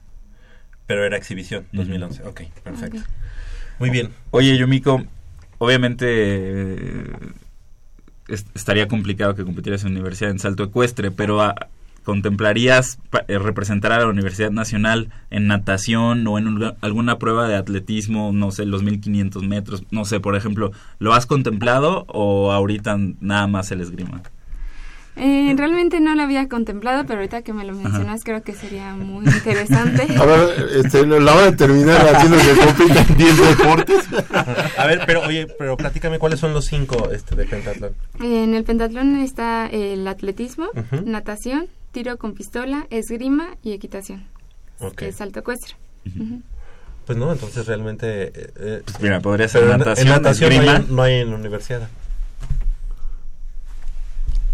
Pero era exhibición, 2011. Ok, perfecto. Muy bien. Oye, Yumiko, obviamente eh, es- estaría complicado que competieras en la universidad en salto ecuestre, pero ¿contemplarías eh, representar a la Universidad Nacional en natación o en un- alguna prueba de atletismo, no sé, los 1500 metros? No sé, por ejemplo, ¿lo has contemplado o ahorita nada más el esgrima? Eh, realmente no lo había contemplado, pero ahorita que me lo mencionas creo que sería muy interesante. [laughs] A ver, este, la hora de terminar haciendo que compiten 10 deportes. A ver, pero oye, pero platícame cuáles son los cinco este, de pentatlón. En el pentatlón está el atletismo, natación, tiro con pistola, esgrima y equitación, Ok. que es salto ecuestre. Pues no, entonces realmente... eh, eh, Pues mira, podría ser en- natación, En natación no hay, no hay en la universidad.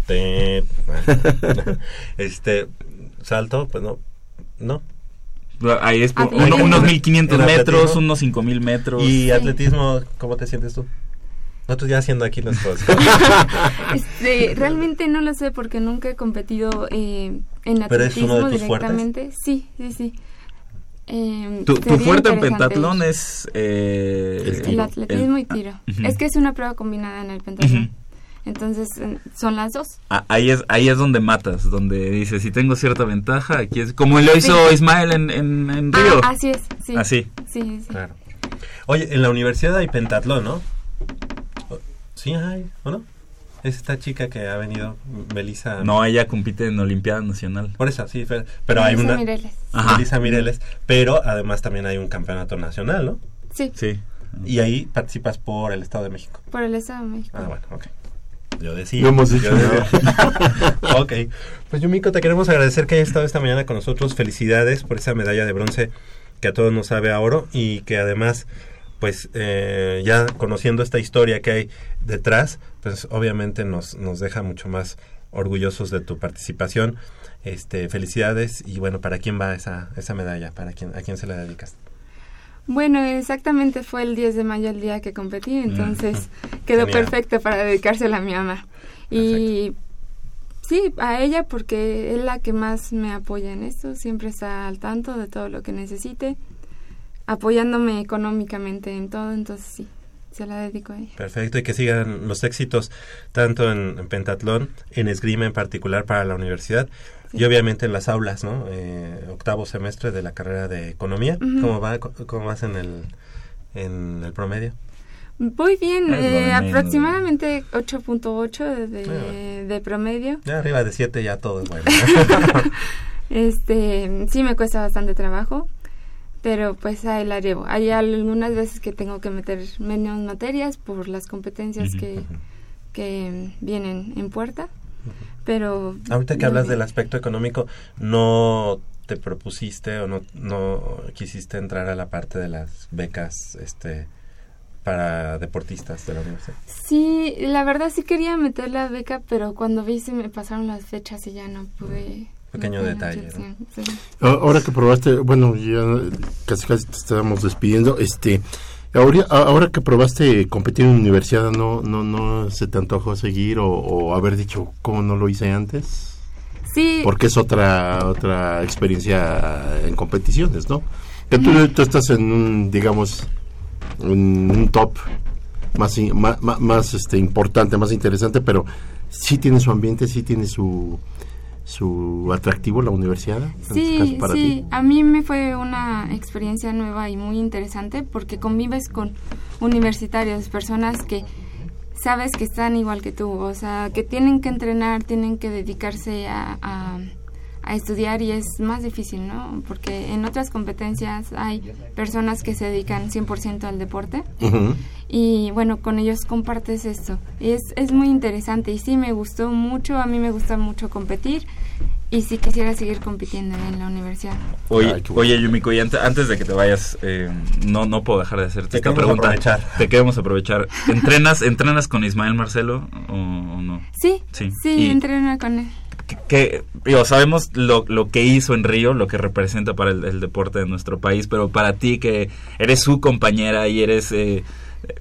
Te- [laughs] este, salto, pues no, no. Ahí es por uno- unos 1500 ¿En metros, atletismo? unos 5000 metros. ¿Y atletismo, cómo te sientes tú? Nosotros ya haciendo aquí nuestros... [laughs] Este, realmente no lo sé porque nunca he competido eh, en ¿Pero es uno atletismo de tus fuertes? directamente. Sí, sí, sí. Eh, Tu, tu fuerte en pentatlón es... eh, El atletismo el- y tiro. ah, ujú. Es que es una prueba combinada en el pentatlón. Ujú. Entonces, eh, son las dos. Ah, ahí es ahí es donde matas, donde dices, si tengo cierta ventaja, aquí es... Como lo hizo Sí. Ismael en, en, en Ah, Río. así es, sí. Así. Sí, sí. Claro. Oye, en la universidad hay pentatlón, ¿no? Sí hay, ¿o no? Es esta chica que ha venido, Melissa... No, ella compite en Olimpiada Nacional. Por eso, sí, pero hay Melissa una... Mireles. Ajá. Melissa Mireles, pero además también hay un campeonato nacional, ¿no? Sí, Sí. Y ahí participas por el Estado de México. por el Estado de México. Ah, bueno, ok. Yo decía. No hemos dicho decía. [laughs] ok. Pues Yumiko, te queremos agradecer que hayas estado esta mañana con nosotros. Felicidades por esa medalla de bronce que a todos nos sabe a oro y que además, pues eh, ya conociendo esta historia que hay detrás, pues obviamente nos, nos deja mucho más orgullosos de tu participación. Este, felicidades y bueno, ¿para quién va esa, esa medalla? ¿Para quién, ¿A quién se la dedicas? Bueno, exactamente fue el 10 de mayo el día que competí, entonces quedó Genial. perfecto para dedicársela a mi mamá. Y sí, a ella porque es la que más me apoya en esto, siempre está al tanto de todo lo que necesite, apoyándome económicamente en todo, entonces sí, se la dedico a ella. Perfecto, y que sigan los éxitos tanto en, en pentatlón, en esgrima en particular para la universidad y obviamente en las aulas, ¿no? Eh, octavo semestre de la carrera de economía. Ujú. ¿Cómo va? Co- ¿Cómo vas en el en el promedio? Voy bien, lo eh, aproximadamente 8.8 de, Ah. de promedio. Ya arriba de 7 ya todo es bueno. [laughs] Este, sí me cuesta bastante trabajo, pero pues ahí la llevo. Hay algunas veces que tengo que meter menos materias por las competencias que, que vienen en puerta, pero... Ahorita que hablas bien. del aspecto económico, ¿no te propusiste o no, no quisiste entrar a la parte de las becas este para deportistas de la universidad? Sí, la verdad sí quería meter la beca, pero cuando vi se me pasaron las fechas y ya no pude Pequeño detalle. ¿no? acción, sí. A- Ahora que probaste, bueno, ya casi casi te estábamos despidiendo, este, ahora, ahora que probaste competir en universidad, ¿no, no, no se te antojó seguir o, o haber dicho cómo no lo hice antes? Sí, Porque es otra, otra experiencia en competiciones, ¿no? Que tú, tú estás en un, digamos, un, un top más, ma- más, este, importante, más interesante, pero sí tiene su ambiente, sí tiene su, su atractivo la universidad. este Sí, para sí, ti. a mí me fue una experiencia nueva y muy interesante porque convives con universitarios, personas que sabes que están igual que tú, o sea, que tienen que entrenar, tienen que dedicarse a, a- a estudiar y es más difícil, ¿no? Porque en otras competencias hay personas que se dedican 100% al deporte y bueno, con ellos compartes esto. Y es, es muy interesante y sí, me gustó mucho, a mí me gusta mucho competir y sí quisiera seguir compitiendo en la universidad. Oye, Ay, qué bueno. oye Yumiko, y ante- antes de que te vayas, eh, no, no puedo dejar de hacerte Te esta pregunta. aprovechar. Te queremos aprovechar. ¿Entrenas, ¿Entrenas con Ismael Marcelo o, o no? Sí, Sí. sí, Y- entreno con él. Que, que, digo, sabemos lo, lo que hizo en Río, lo que representa para el, el deporte de nuestro país, pero para ti que eres su compañera y eres eh,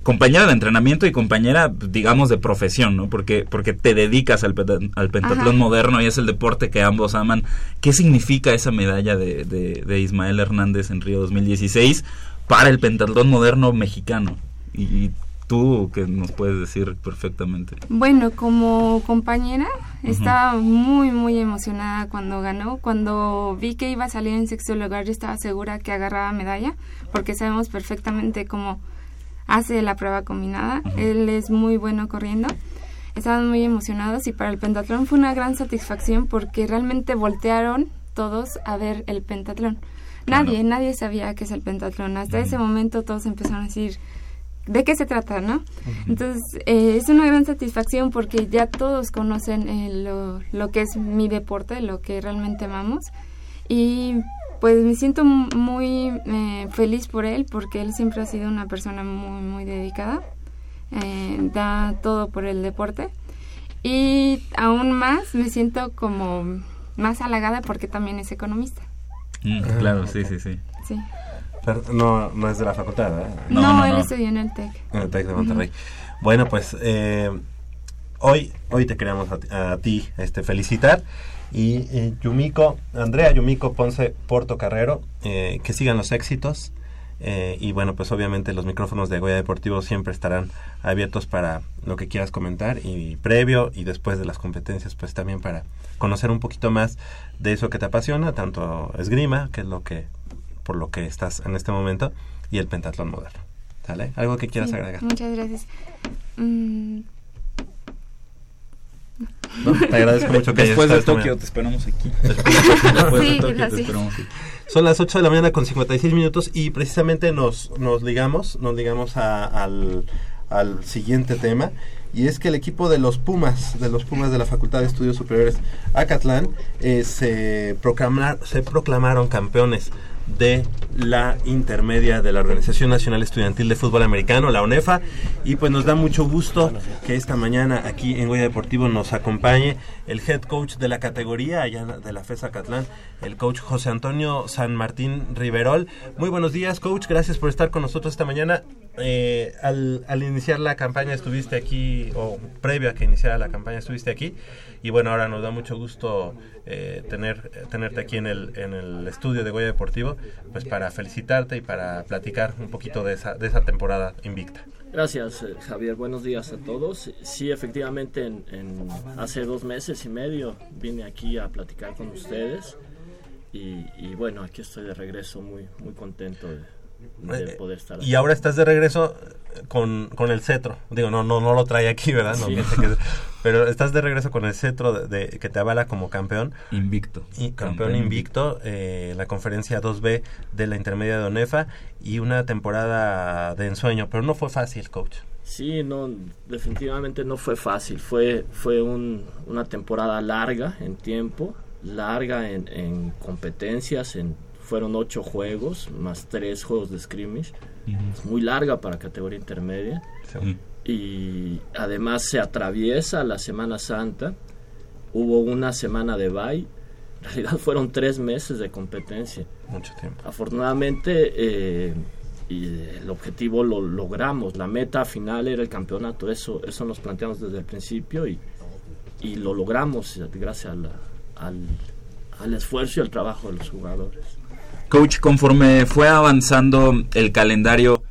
compañera de entrenamiento y compañera, digamos, de profesión, ¿no? Porque, porque te dedicas al, al pentatlón Ajá. moderno y es el deporte que ambos aman. ¿Qué significa esa medalla de, de, de Ismael Hernández en Río 2016 para el pentatlón moderno mexicano? Y, y tú que nos puedes decir perfectamente. Bueno, como compañera, estaba muy, muy emocionada cuando ganó. Cuando vi que iba a salir en sexto lugar, yo estaba segura que agarraba medalla, porque sabemos perfectamente cómo hace la prueba combinada. Él es muy bueno corriendo. Estaban muy emocionados y para el pentatlón fue una gran satisfacción porque realmente voltearon todos a ver el pentatlón. Nadie, nadie sabía qué es el pentatlón. Hasta ese momento todos empezaron a decir, de qué se trata, ¿no? Entonces, eh, es una gran satisfacción porque ya todos conocen eh, lo, lo que es mi deporte, lo que realmente amamos. Y pues me siento muy eh, feliz por él porque él siempre ha sido una persona muy, muy dedicada. Eh, da todo por el deporte. Y aún más me siento como más halagada porque también es economista. Mm, claro, sí, sí, sí. Sí. Pero no, no es de la facultad, ¿verdad? No, No, no, él no. estudió en el TEC. En el TEC de Monterrey. Bueno, pues eh, hoy, hoy te queremos a, ti- a ti este, felicitar. Y eh, Yumiko, Andrea Yumiko Ponce Porto Carrero, eh, que sigan los éxitos. eh, y bueno, pues obviamente los micrófonos de Goya Deportivo siempre estarán abiertos para lo que quieras comentar. Y previo y después de las competencias, pues también para conocer un poquito más de eso que te apasiona, tanto esgrima, que es lo que por lo que estás en este momento, y el pentatlón moderno. ¿Sale? ¿Algo que quieras Sí, agregar? Muchas gracias. Mm, ¿no? Te agradezco mucho que hayas Después de esta Tokio te esperamos aquí. Después [laughs] Sí, de Tokio gracias. te esperamos aquí. Son las 8 de la mañana con 56 minutos y precisamente nos, nos ligamos, nos ligamos a- al, al siguiente tema y es que el equipo de los Pumas, de los Pumas de la Facultad de Estudios Superiores Acatlán, eh, se, proclamar- se proclamaron campeones de la intermedia de la Organización Nacional Estudiantil de Fútbol Americano, la ONEFA, y pues nos da mucho gusto que esta mañana aquí en Goya Deportivo nos acompañe el head coach de la categoría allá de la FESA Catlán, el coach José Antonio San Martín Riverol. Muy buenos días, coach, gracias por estar con nosotros esta mañana. Eh, al, iniciar la campaña estuviste aquí, o previo a que iniciara la campaña estuviste aquí, y bueno, ahora nos da mucho gusto eh, tener, tenerte aquí en el, en el estudio de Goya Deportivo, pues para felicitarte y para platicar un poquito de esa, de esa temporada invicta. Gracias, eh, Javier. Buenos días a todos. Sí, efectivamente, en, en- hace dos meses y medio vine aquí a platicar con ustedes y, y bueno, aquí estoy de regreso muy, muy contento de, de poder estar aquí. Y ahora estás de regreso con, con el cetro. Digo, no, no, no lo trae aquí, ¿verdad? No Sí. piense que- pero estás de regreso con el cetro de, de- que te avala como campeón. Invicto. Y campeón Campeón invicto, eh, la conferencia 2B de la intermedia de ONEFA y una temporada de ensueño, pero no fue fácil, coach. Sí, no, definitivamente no fue fácil. Fue, fue un- una temporada larga en tiempo, larga en, en competencias. En, fueron ocho juegos más tres juegos de scrimmage. Es muy larga para categoría intermedia. Y además se atraviesa la Semana Santa. Hubo una semana de bye En realidad fueron tres meses de competencia. Mucho tiempo. Afortunadamente, eh, y el objetivo lo logramos. La meta final era el campeonato. Eso, eso nos planteamos desde el principio y, y lo logramos gracias al, al esfuerzo y al trabajo de los jugadores. Coach, conforme fue avanzando el calendario,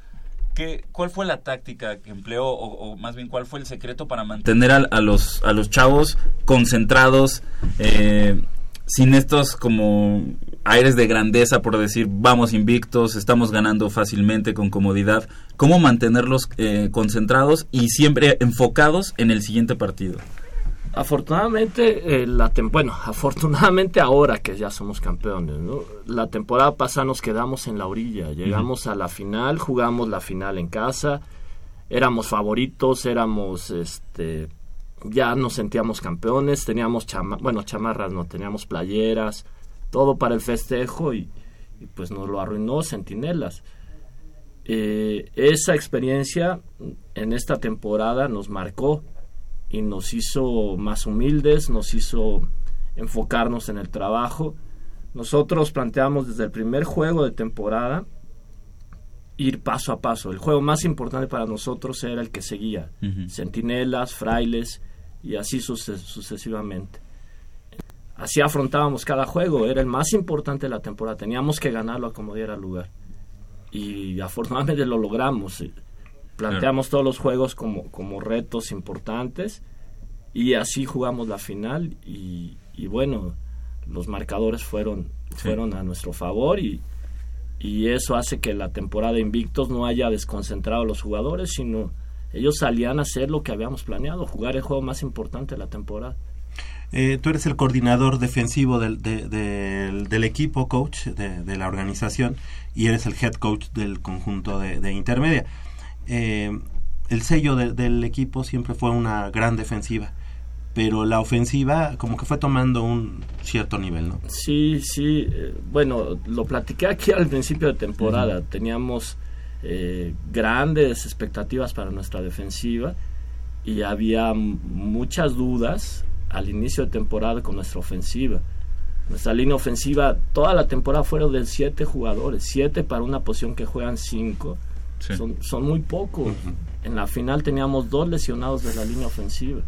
¿qué, ¿cuál fue la táctica que empleó o, más bien cuál fue el secreto para mantener a, a los, a los chavos concentrados, eh, sin estos como aires de grandeza por decir vamos invictos, estamos ganando fácilmente con comodidad? ¿Cómo mantenerlos eh, concentrados y siempre enfocados en el siguiente partido? Afortunadamente, eh, la bueno, afortunadamente ahora que ya somos campeones, ¿no? La temporada pasada nos quedamos en la orilla, llegamos a la final, jugamos la final en casa, éramos favoritos, éramos, este, ya nos sentíamos campeones, teníamos, chama bueno, chamarras, no, teníamos playeras, todo para el festejo y, pues nos lo arruinó Centinelas. Eh, esa experiencia en esta temporada nos marcó y nos hizo más humildes, nos hizo enfocarnos en el trabajo. Nosotros planteamos desde el primer juego de temporada ir paso a paso. El juego más importante para nosotros era el que seguía. Centinelas, frailes y así sucesivamente. Así afrontábamos cada juego. Era el más importante de la temporada. Teníamos que ganarlo a como diera lugar. Y afortunadamente lo logramos planteamos todos los juegos como, como retos importantes y así jugamos la final y, bueno, los marcadores fueron, fueron a nuestro favor y, y eso hace que la temporada Invictos no haya desconcentrado a los jugadores, sino ellos salían a hacer lo que habíamos planeado, jugar el juego más importante de la temporada. Eh, tú eres el coordinador defensivo del, del, equipo, coach, de, la organización, y eres el head coach del conjunto de intermedia eh, el sello del equipo siempre fue una gran defensiva, pero la ofensiva como que fue tomando un cierto nivel, ¿no? Sí, sí, eh, bueno, lo platiqué aquí al principio de temporada, teníamos eh, grandes expectativas para nuestra defensiva y había muchas dudas al inicio de temporada con nuestra ofensiva. Nuestra línea ofensiva, toda la temporada fueron de siete jugadores, siete para una posición que juegan cinco son, son muy pocos. En la final teníamos dos lesionados de la línea ofensiva.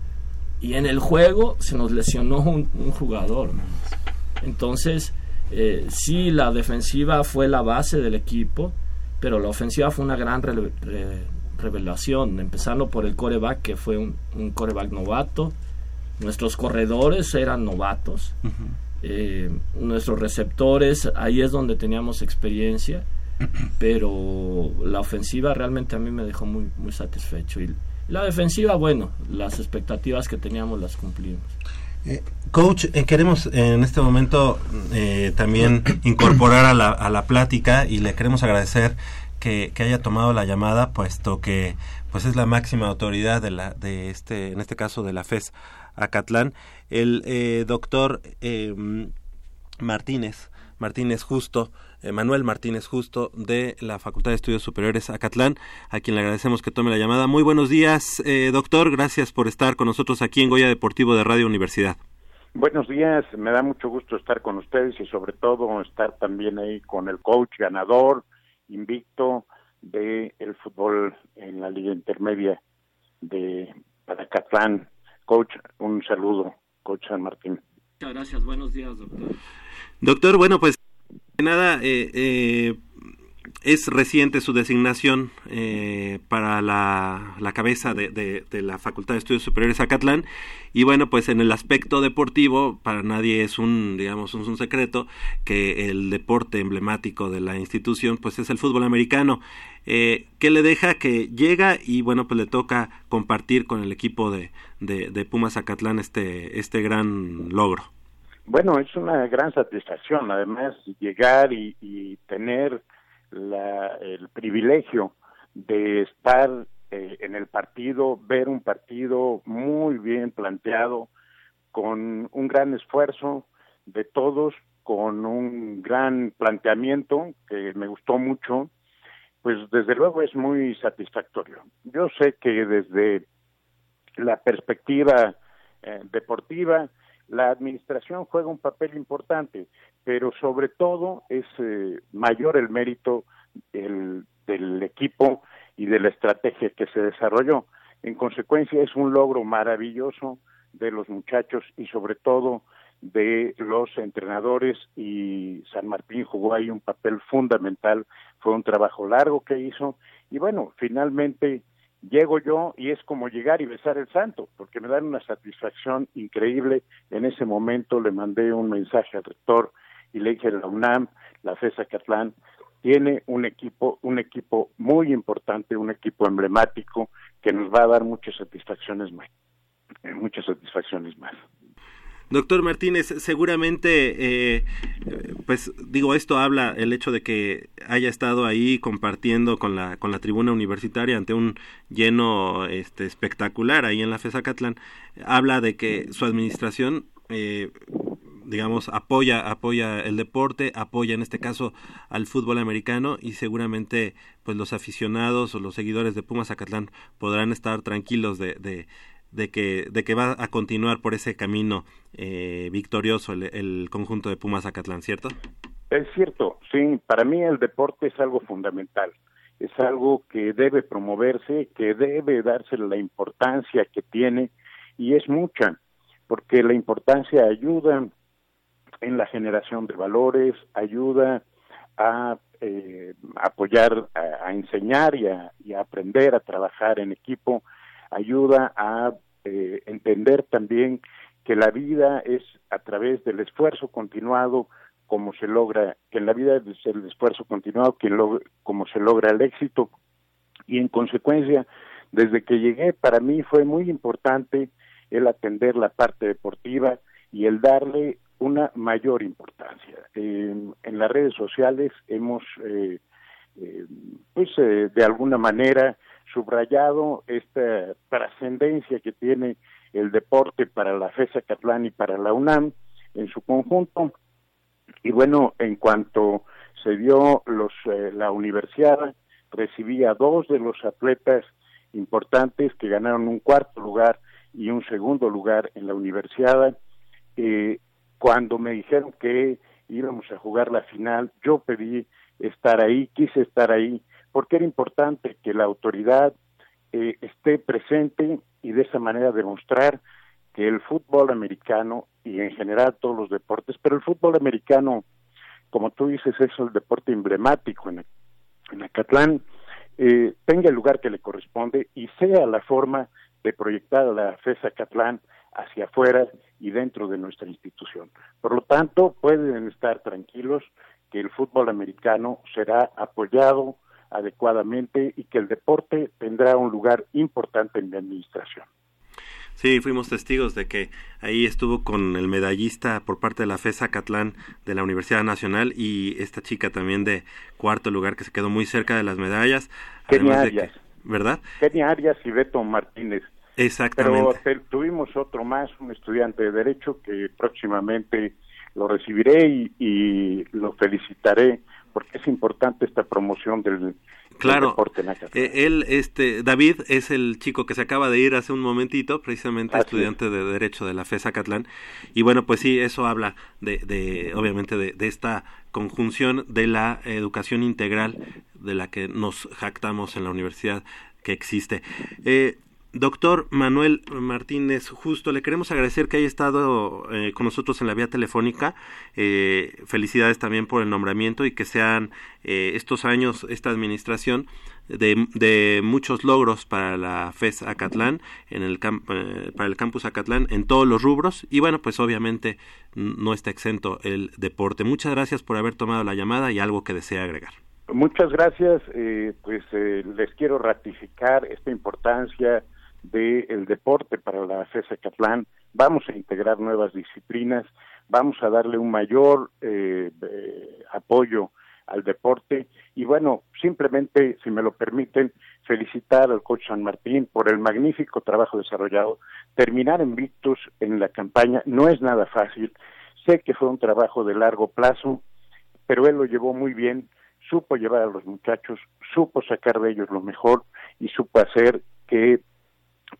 Y en el juego se nos lesionó un, jugador. Entonces, eh, sí, la defensiva fue la base del equipo, pero la ofensiva fue una gran revelación, empezando por el coreback, que fue un, un coreback novato. Nuestros corredores eran novatos. Eh, nuestros receptores, ahí es donde teníamos experiencia pero la ofensiva realmente a mí me dejó muy, muy satisfecho. Y la defensiva, bueno, las expectativas que teníamos las cumplimos. Eh, coach, eh, queremos en este momento eh, también incorporar a la, a la plática y le queremos agradecer que, que, haya tomado la llamada, puesto que pues es la máxima autoridad de la de este en este caso de la FES Acatlán, el doctor Martínez Martínez Justo Manuel Martínez Justo de la Facultad de Estudios Superiores Acatlán, a quien le agradecemos que tome la llamada. Muy buenos días, eh, doctor. Gracias por estar con nosotros aquí en Goya Deportivo de Radio Universidad. Buenos días, me da mucho gusto estar con ustedes y sobre todo estar también ahí con el coach ganador, invicto de el fútbol en la liga intermedia de Acatlán. Coach, un saludo, coach San Martín. Muchas gracias, buenos días, doctor. Doctor, bueno, pues nada, eh, eh, es reciente su designación eh, para la, cabeza de, la Facultad de Estudios Superiores Acatlán. Y bueno pues en el aspecto deportivo para nadie es un digamos un, secreto que el deporte emblemático de la institución pues es el fútbol americano. Eh, que le deja que llega y bueno pues le toca compartir con el equipo de, de Pumas Acatlán este este gran logro bueno, es una gran satisfacción, además, llegar y, tener el privilegio de estar eh, en el partido, ver un partido muy bien planteado, con un gran esfuerzo de todos, con un gran planteamiento que me gustó mucho, pues desde luego es muy satisfactorio. Yo sé que desde la perspectiva eh, deportiva, la administración juega un papel importante, pero sobre todo es eh, mayor el mérito el, del equipo y de la estrategia que se desarrolló. En consecuencia, es un logro maravilloso de los muchachos y sobre todo de los entrenadores y San Martín jugó ahí un papel fundamental, fue un trabajo largo que hizo y bueno, finalmente llego yo y es como llegar y besar el santo, porque me dan una satisfacción increíble. En ese momento le mandé un mensaje al rector y le dije, la UNAM, la FESA Catlán, tiene un equipo, un equipo muy importante, un equipo emblemático que nos va a dar muchas satisfacciones más, muchas satisfacciones más. Doctor Martínez, seguramente, eh, pues digo, esto habla el hecho de que haya estado ahí compartiendo con la, con la tribuna universitaria ante un lleno este, espectacular ahí en la FESA Catlán, habla de que su administración eh, digamos, apoya, apoya el deporte, apoya en este caso al fútbol americano y seguramente pues los aficionados o los seguidores de Pumas Acatlán podrán estar tranquilos de, de, de, que, de que va a continuar por ese camino eh, victorioso el, el, conjunto de Pumas Acatlán, ¿cierto? Es cierto, sí, para mí el deporte es algo fundamental, es algo que debe promoverse, que debe darse la importancia que tiene y es mucha, porque la importancia ayuda en la generación de valores, ayuda a eh, apoyar, a, enseñar y a, aprender a trabajar en equipo, ayuda a eh, entender también que la vida es a través del esfuerzo continuado como se logra, que en la vida es el esfuerzo continuado que como se logra el éxito y en consecuencia desde que llegué para mí fue muy importante el atender la parte deportiva y el darle una mayor importancia. En las redes sociales hemos, eh, eh, pues, eh, de alguna manera subrayado esta trascendencia que tiene el deporte para la FESA Catlán y para la UNAM en su conjunto. Y bueno, en cuanto se dio los, la universidad, recibía dos de los atletas importantes que ganaron un cuarto lugar y un segundo lugar en la universidad. Eh, cuando me dijeron que íbamos a jugar la final, yo pedí estar ahí, quise estar ahí, porque era importante que la autoridad eh, esté presente y de esa manera demostrar que el fútbol americano y en general todos los deportes, pero el fútbol americano, como tú dices, es el deporte emblemático en, en Acatlán, eh, tenga el lugar que le corresponde y sea la forma de proyectar la FESA Acatlán hacia afuera y dentro de nuestra institución. Por lo tanto, pueden estar tranquilos que el fútbol americano será apoyado adecuadamente y que el deporte tendrá un lugar importante en la administración. Sí, fuimos testigos de que ahí estuvo con el medallista por parte de la FESA Catlán de la Universidad Nacional y esta chica también de cuarto lugar que se quedó muy cerca de las medallas. Kenia Arias. Que, ¿Verdad? Kenia Arias y Beto Martínez. Exactamente. Pero tuvimos otro más, un estudiante de Derecho que próximamente lo recibiré y, y lo felicitaré porque es importante esta promoción del, claro. eh, él este David es el chico que se acaba de ir hace un momentito precisamente Así estudiante es. de derecho de la FESA Catlán y bueno pues sí eso habla de, de obviamente de, de, esta conjunción de la educación integral de la que nos jactamos en la universidad que existe. Eh, Doctor Manuel Martínez, justo le queremos agradecer que haya estado eh, con nosotros en la vía telefónica. Eh, felicidades también por el nombramiento y que sean eh, estos años, esta administración, de, de, muchos logros para la FES Acatlán, en el para el campus Acatlán, en todos los rubros. Y bueno, pues obviamente no está exento el deporte. Muchas gracias por haber tomado la llamada y algo que desea agregar. Muchas gracias. pues les quiero ratificar esta importancia del deporte para la FESA Catlán, vamos a integrar nuevas disciplinas, vamos a darle un mayor eh, eh, apoyo al deporte. Y bueno, simplemente, si me lo permiten, felicitar al coach San Martín por el magnífico trabajo desarrollado. Terminar en Victus en la campaña no es nada fácil, sé que fue un trabajo de largo plazo, pero él lo llevó muy bien, supo llevar a los muchachos, supo sacar de ellos lo mejor y supo hacer que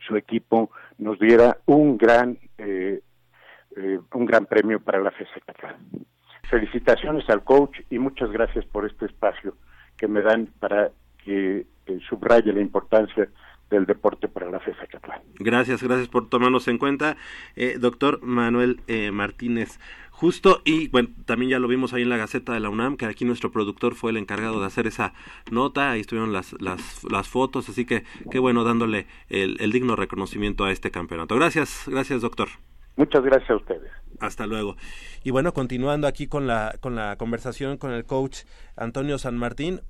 su equipo nos diera un gran eh, eh, un gran premio para la FESA. Felicitaciones al coach y muchas gracias por este espacio que me dan para que eh, subraye la importancia del deporte para la FESA Catlán. Gracias, gracias por tomarnos en cuenta. Eh, doctor Manuel eh, Martínez, justo, y bueno, también ya lo vimos ahí en la Gaceta de la UNAM, que aquí nuestro productor fue el encargado de hacer esa nota, ahí estuvieron las, las, las fotos, así que qué bueno dándole el, el digno reconocimiento a este campeonato. Gracias, gracias doctor. Muchas gracias a ustedes. Hasta luego. Y bueno, continuando aquí con la, con la conversación con el coach Antonio San Martín,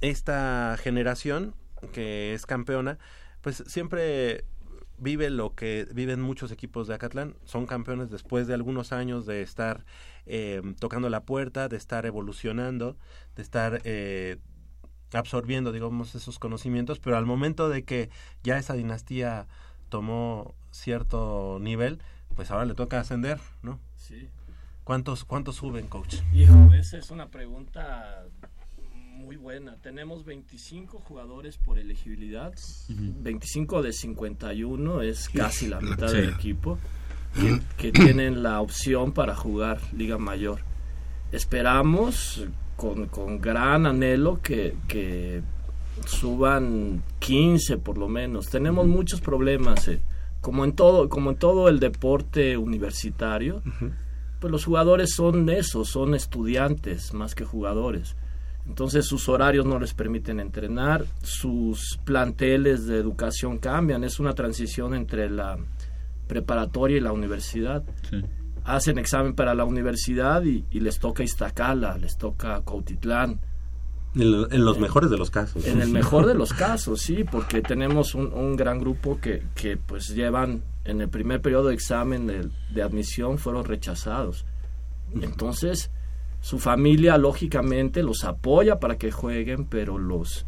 esta generación que es campeona, pues siempre vive lo que viven muchos equipos de Acatlán. Son campeones después de algunos años de estar eh, tocando la puerta, de estar evolucionando, de estar eh, absorbiendo, digamos, esos conocimientos, pero al momento de que ya esa dinastía tomó cierto nivel, pues ahora le toca ascender, ¿no? Sí. ¿Cuántos, cuántos suben, coach? Hijo, esa es una pregunta muy buena. Tenemos 25 jugadores por elegibilidad. 25 de 51 es casi la mitad Sí. del equipo que, que tienen la opción para jugar Liga Mayor. Esperamos con, con gran anhelo que, que suban 15 por lo menos. Tenemos muchos problemas. eh. Como en todo, como en todo el deporte universitario, pues los jugadores son eso, son estudiantes más que jugadores. Entonces sus horarios no les permiten entrenar, sus planteles de educación cambian, es una transición entre la preparatoria y la universidad. Hacen examen para la universidad y, y les toca Iztacala, les toca Cautitlán. En, lo- en los mejores de los casos. En el mejor de los [laughs] casos, sí, porque tenemos un, un gran grupo que, que pues llevan en el primer periodo de examen de, de admisión fueron rechazados. Entonces, su familia lógicamente los apoya para que jueguen, pero los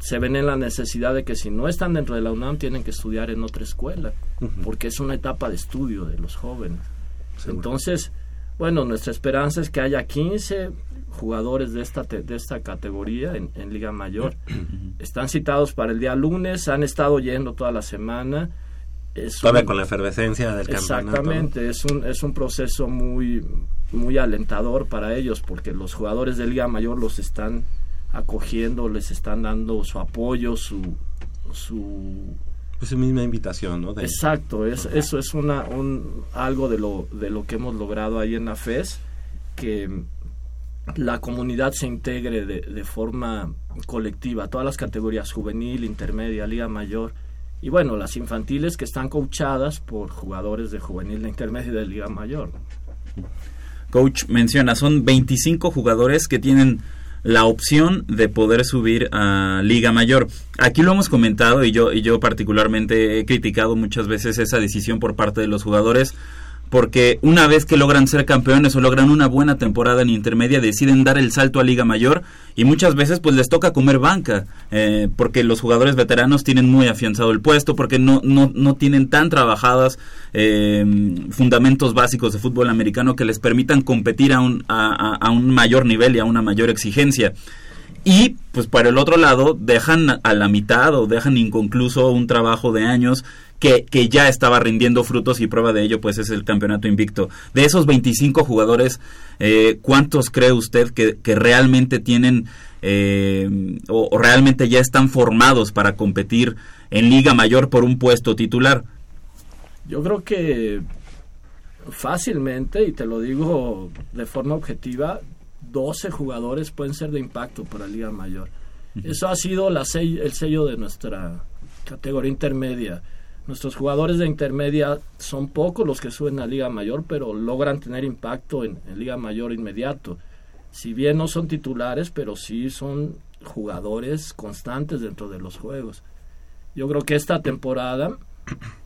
se ven en la necesidad de que si no están dentro de la UNAM tienen que estudiar en otra escuela, porque es una etapa de estudio de los jóvenes. Entonces, bueno, nuestra esperanza es que haya 15 jugadores de esta, te- de esta categoría en, en Liga Mayor. [clears throat] Están citados para el día lunes, han estado yendo toda la semana. Es Todavía un- con la efervescencia del campeonato. Exactamente, es un, es un proceso muy, muy alentador para ellos porque los jugadores de Liga Mayor los están acogiendo, les están dando su apoyo, su... su Es su misma invitación, ¿no? De- Exacto, es, eso es una, un, algo de lo, de lo que hemos logrado ahí en la FES, que la comunidad se integre de, de forma colectiva, todas las categorías, juvenil, intermedia, liga mayor, y bueno, las infantiles que están coachadas por jugadores de juvenil, de intermedia y de liga mayor. Coach menciona, son 25 jugadores que tienen la opción de poder subir a Liga Mayor. Aquí lo hemos comentado y yo, y yo particularmente he criticado muchas veces esa decisión por parte de los jugadores porque una vez que logran ser campeones o logran una buena temporada en intermedia deciden dar el salto a Liga Mayor y muchas veces pues les toca comer banca eh, porque los jugadores veteranos tienen muy afianzado el puesto porque no, no, no tienen tan trabajadas eh, fundamentos básicos de fútbol americano que les permitan competir a un, a, a- un mayor nivel y a una mayor exigencia. Y pues para el otro lado dejan a la mitad o dejan inconcluso un trabajo de años que, que ya estaba rindiendo frutos y prueba de ello pues es el campeonato invicto. De esos 25 jugadores, eh, ¿cuántos cree usted que, que realmente tienen eh, o, o realmente ya están formados para competir en Liga Mayor por un puesto titular? Yo creo que fácilmente, y te lo digo de forma objetiva, 12 jugadores pueden ser de impacto para Liga Mayor. Eso ha sido la el sello de nuestra categoría intermedia. Nuestros jugadores de intermedia son pocos los que suben a Liga Mayor, pero logran tener impacto en, en Liga Mayor inmediato. Si bien no son titulares, pero sí son jugadores constantes dentro de los juegos. Yo creo que esta temporada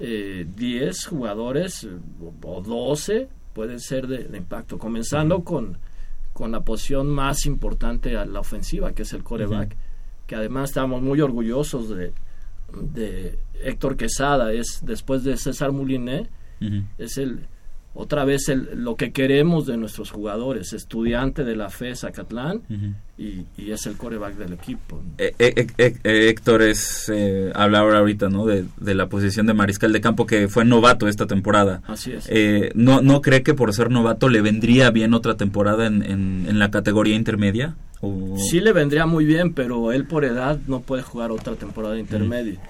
eh, 10 jugadores eh, o 12 pueden ser de, de impacto, comenzando con, con la posición más importante a la ofensiva, que es el coreback, que además estamos muy orgullosos de, de Héctor Quesada, es después de César Moulinet, es el otra vez el, lo que queremos de nuestros jugadores, estudiante de la FE Zacatlán y, y es el coreback del equipo. Eh, eh, eh, eh, Héctor es, eh, habla ahora ahorita, ¿no? De, de la posición de mariscal de campo que fue novato esta temporada. Así es. Eh, ¿no, ¿No cree que por ser novato le vendría bien otra temporada en, en, en la categoría intermedia? ¿O- Sí le vendría muy bien, pero él por edad no puede jugar otra temporada intermedia.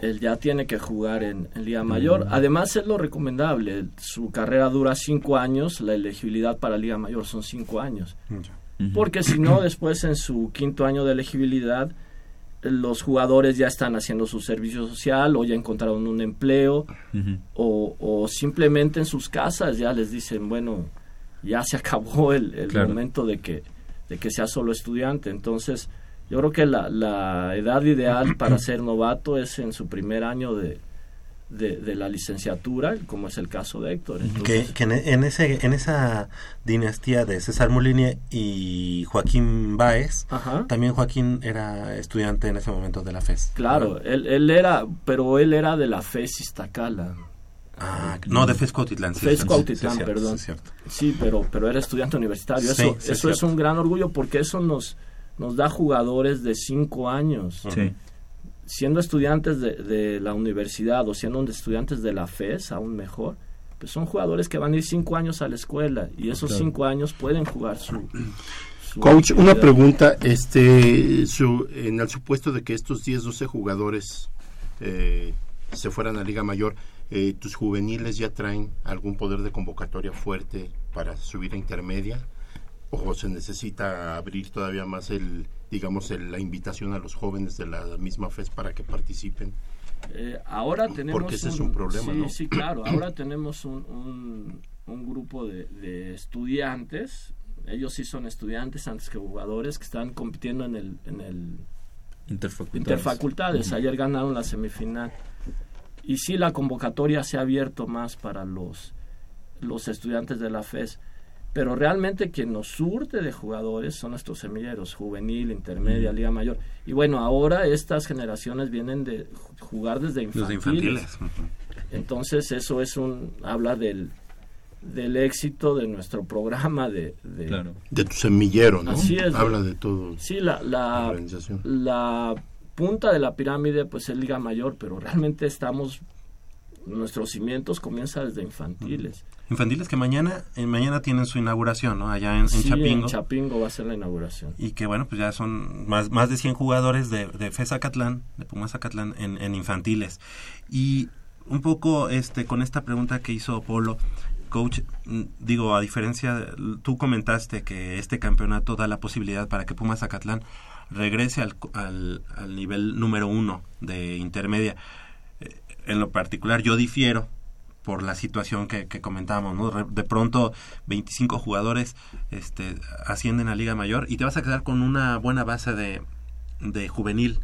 Él ya tiene que jugar en, en Liga Mayor. Además es lo recomendable. Su carrera dura cinco años, la elegibilidad para Liga Mayor son cinco años. Porque si no, después en su quinto año de elegibilidad, los jugadores ya están haciendo su servicio social o ya encontraron un empleo o, o simplemente en sus casas ya les dicen, bueno, ya se acabó el, el Claro. momento de que, de que sea solo estudiante. Entonces, yo creo que la, la edad ideal para ser novato es en su primer año de, de, de la licenciatura, como es el caso de Héctor. Que, Entonces, que en, en ese, en esa dinastía de César Molini y Joaquín Báez, Ajá. también Joaquín era estudiante en ese momento de la FES. Claro, él, él era, pero él era de la FES Iztacala. Ah, no, de FES Cuautitlán. sí, sí, perdón. sí, es cierto. Sí, pero, pero era estudiante universitario. Eso, es eso es un gran orgullo porque eso nos, nos da jugadores de cinco años. Sí. Siendo estudiantes de, de la universidad o siendo estudiantes de la FES, aún mejor, pues son jugadores que van a ir cinco años a la escuela y esos Claro. cinco años pueden jugar su... su Coach, una pregunta, este, su, en el supuesto de que estos 10, 12 jugadores eh, se fueran a Liga Mayor, eh, ¿tus juveniles ya traen algún poder de convocatoria fuerte para subir a intermedia? ¿O se necesita abrir todavía más el, digamos, el- la invitación a los jóvenes de la misma FES para que participen? Eh, ahora tenemos Porque ese es un problema, sí, ¿no? Sí, claro. [clears throat] Ahora tenemos un, un, un grupo de, de estudiantes. Ellos sí son estudiantes antes que jugadores que están compitiendo en el, en el Interfacultades. Ayer ganaron la semifinal. Y sí, la convocatoria se ha abierto más para los, los estudiantes de la FES. Pero realmente quien nos surte de jugadores son nuestros semilleros, juvenil, intermedia, liga mayor. Y bueno, ahora estas generaciones vienen de ju- jugar desde infantiles. Desde infantiles. Entonces eso es un habla del, del éxito de nuestro programa de, de, De tu semillero, ¿no? Así es. Habla de todo. Sí, la, la, organización. la punta de la pirámide pues es Liga Mayor, pero realmente estamos, nuestros cimientos comienzan desde infantiles. Infantiles que mañana, eh, mañana tienen su inauguración, ¿no? Allá en, en Sí, Chapingo. en Chapingo va a ser la inauguración. y que bueno, pues ya son más, más de 100 jugadores de, de FES Acatlán, de Pumas Acatlán en, en infantiles. Y un poco este con esta pregunta que hizo Polo, coach, mm, digo, a diferencia, tú comentaste que este campeonato da la posibilidad para que Pumas Acatlán regrese al, al, al nivel número uno de intermedia. Eh, En lo particular, yo difiero por la situación que, que comentábamos, ¿no? De pronto 25 jugadores este, ascienden a Liga Mayor y te vas a quedar con una buena base de, de juvenil.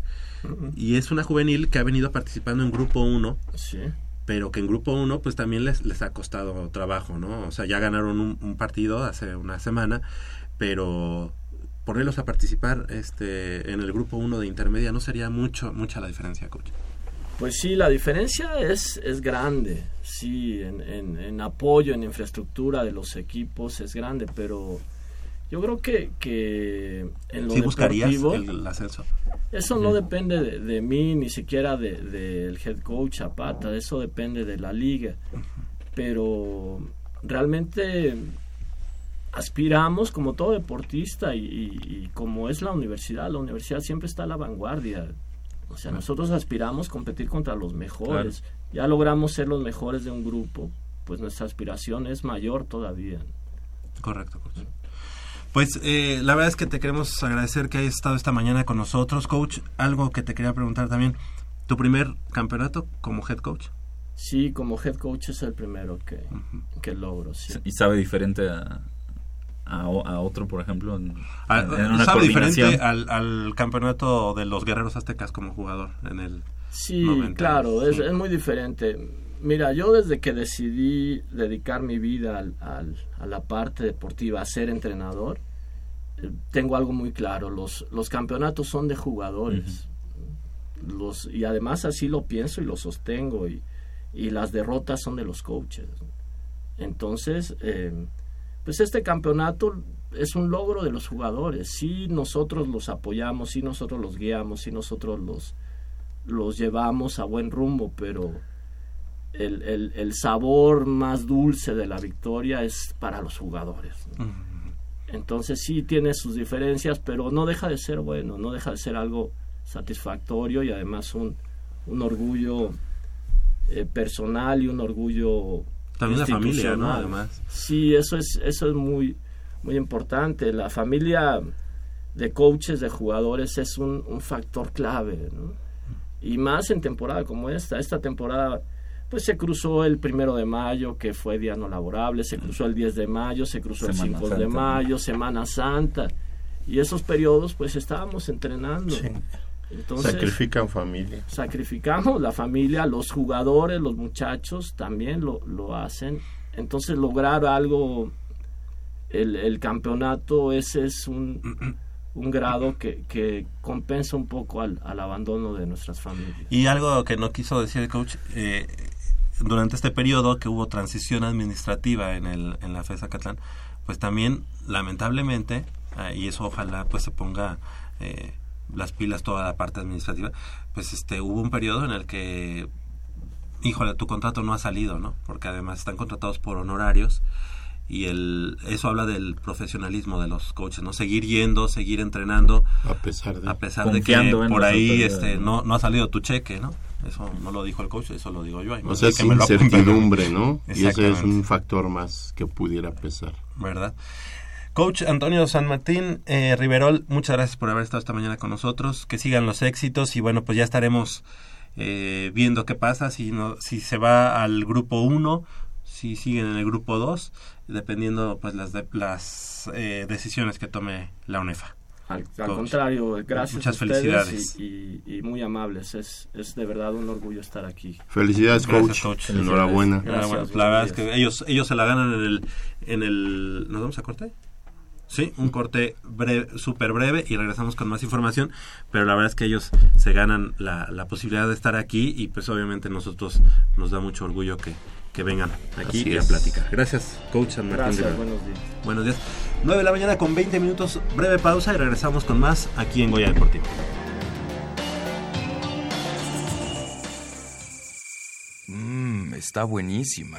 Y es una juvenil que ha venido participando en Grupo 1, Sí. pero que en Grupo 1 pues también les, les ha costado trabajo, ¿no? O sea, ya ganaron un, un partido hace una semana, pero ponerlos a participar este en el Grupo 1 de intermedia no sería mucho mucha la diferencia, coach. Pues sí, la diferencia es, es grande, sí, en, en, en apoyo, en infraestructura de los equipos es grande, pero yo creo que, que en lo ¿Sí buscarías el ascenso? Eso no depende de, de mí, ni siquiera del de, del head coach Zapata, eso depende de la liga. Pero realmente aspiramos, como todo deportista y, y- y como es la universidad, la universidad siempre está a la vanguardia. O sea, nosotros aspiramos competir contra los mejores. Ya logramos ser los mejores de un grupo, pues nuestra aspiración es mayor todavía. Correcto, coach. Pues eh, la verdad es que te queremos agradecer que hayas estado esta mañana con nosotros, coach. Algo que te quería preguntar también, ¿tu primer campeonato como head coach? Sí, como head coach es el primero que, que logro. Sí. ¿Y sabe diferente a, a, a otro, por ejemplo? En, Ah, en una ¿Sabe diferente al, al campeonato de los guerreros aztecas como jugador en el Sí, 90? claro, es, muy diferente. Mira, yo desde que decidí dedicar mi vida al, al- a la parte deportiva, a ser entrenador, tengo algo muy claro, los, los campeonatos son de jugadores. los, y además así lo pienso y lo sostengo, y, y las derrotas son de los coaches. Entonces, eh, pues este campeonato es un logro de los jugadores. Sí nosotros los apoyamos, sí nosotros los guiamos, sí nosotros los, los llevamos a buen rumbo, pero el, el, el sabor más dulce de la victoria es para los jugadores. ¿no? Entonces sí tiene sus diferencias, pero no deja de ser bueno, no deja de ser algo satisfactorio y además un, un orgullo eh, personal y un orgullo También la familia, ¿no? Además. Sí, eso es, eso es muy, muy importante. La familia de coaches, de jugadores, es un, un factor clave, ¿no? Y más en temporada como esta. Esta temporada, pues se cruzó el primero de mayo, que fue día no laborable, se cruzó el 10 de mayo, se cruzó Semana el 5 de mayo, Semana Santa. Y esos periodos, pues estábamos entrenando. Entonces, Sacrifican familia. sacrificamos la familia, los jugadores, los muchachos también lo, lo hacen. Entonces lograr algo, el, el campeonato, ese es un, un grado que, que compensa un poco al, al abandono de nuestras familias. Y algo que no quiso decir el coach, eh, durante este periodo que hubo transición administrativa en, el, en la FESA Catlán, pues también, lamentablemente, ah, y eso ojalá pues se ponga eh, las pilas toda la parte administrativa, pues este hubo un periodo en el que, híjole, tu contrato no ha salido, ¿no? Porque además están contratados por honorarios y el eso habla del profesionalismo de los coaches, ¿no? Seguir yendo, seguir entrenando a pesar de a pesar de que por ahí este ¿no? no no ha salido tu cheque, ¿no? Eso no lo dijo el coach, eso lo digo yo. Hay O sea, es incertidumbre, ¿no? Y ese es un factor más que pudiera pesar. ¿verdad? Coach Antonio San Martín, eh, Riverol, muchas gracias por haber estado esta mañana con nosotros. Que sigan los éxitos y bueno, pues ya estaremos eh, viendo qué pasa, si, no, si se va al grupo 1, si siguen en el grupo 2, dependiendo pues las, de- las eh, decisiones que tome la UNEFA. Al, contrario, gracias Muchas a ustedes felicidades. Y, y- y muy amables. Es, es de verdad un orgullo estar aquí. Felicidades, Gracias, coach. Enhorabuena. Enhorabuena. Gracias, La verdad es que ellos, ellos se la ganan en el, en el... ¿Nos vamos a corte? Sí, un corte breve, súper breve y regresamos con más información, pero la verdad es que ellos se ganan la, la posibilidad de estar aquí y pues obviamente nosotros nos da mucho orgullo que, que vengan aquí Así y a platicar. Gracias, coach San Martín. Gracias, buenos días. Buenos días. 9 de la mañana con 20 minutos, breve pausa y regresamos con más aquí en Goya Deportivo. Mmm, está buenísima.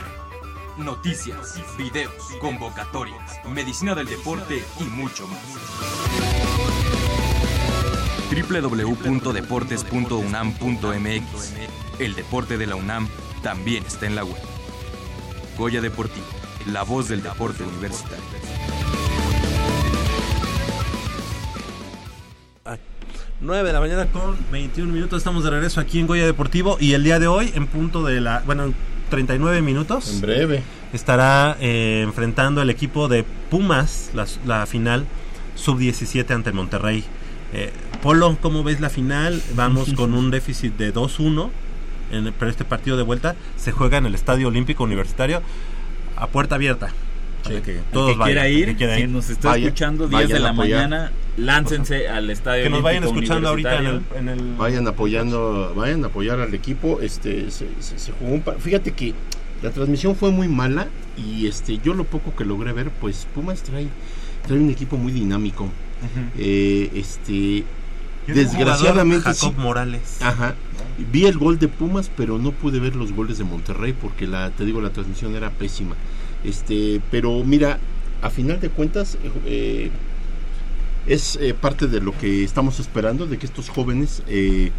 Noticias, videos, convocatorias, medicina del deporte y mucho más. www.deportes.unam.mx El deporte de la UNAM también está en la web. Goya Deportivo, la voz del deporte universitario. 9 de la mañana con 21 minutos. Estamos de regreso aquí en Goya Deportivo. Y el día de hoy, en punto de la. Bueno, en 39 minutos. En breve. Estará eh, enfrentando el equipo de Pumas, la, la final sub-17 ante Monterrey. Eh, Polo, ¿cómo ves la final? Vamos [laughs] con un déficit de 2-1. en- Pero este partido de vuelta se juega en el Estadio Olímpico Universitario a puerta abierta. Que todos que vayan, quiera ir, que quiera si ir. nos está Vaya- escuchando 10 vayan de la apoyar. mañana, láncense al estadio Que nos vayan escuchando ahorita en el, Universitario. en el- Vayan apoyando, vayan a apoyar al equipo. Este, se, se- se jugó un pa- Fíjate que la transmisión fue muy mala y este, yo lo poco que logré ver, pues Pumas trae, trae un equipo muy dinámico. Eh, este, desgraciadamente, jugador, Jacob sí. Morales. Ajá. Vi el gol de Pumas, pero no pude ver los goles de Monterrey porque la, te digo, la transmisión era pésima. Este, pero mira, a final de cuentas, eh, es eh, parte de lo que estamos esperando, de que estos jóvenes eh,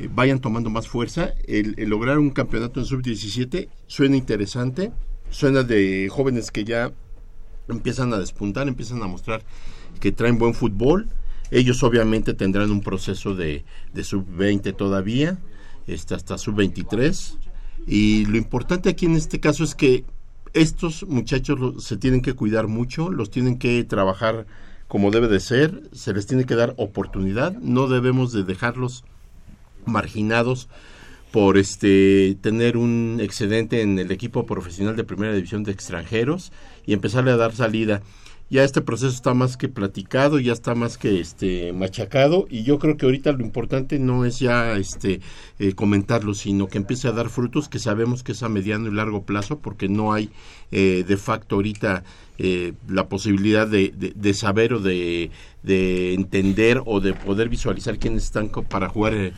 eh, vayan tomando más fuerza. El, el lograr un campeonato en sub-17 suena interesante, suena de jóvenes que ya empiezan a despuntar, empiezan a mostrar que traen buen fútbol. Ellos obviamente tendrán un proceso de, de sub-20 todavía, este, hasta sub-23. Y lo importante aquí en este caso es que estos muchachos se tienen que cuidar mucho, los tienen que trabajar como debe de ser, se les tiene que dar oportunidad, no debemos de dejarlos marginados por este tener un excedente en el equipo profesional de primera división de extranjeros y empezarle a dar salida. Ya este proceso está más que platicado, ya está más que este machacado y yo creo que ahorita lo importante no es ya este eh, comentarlo, sino que empiece a dar frutos que sabemos que es a mediano y largo plazo porque no hay eh, de facto ahorita eh, la posibilidad de, de- saber o de, de entender o de poder visualizar quiénes están para jugar eh,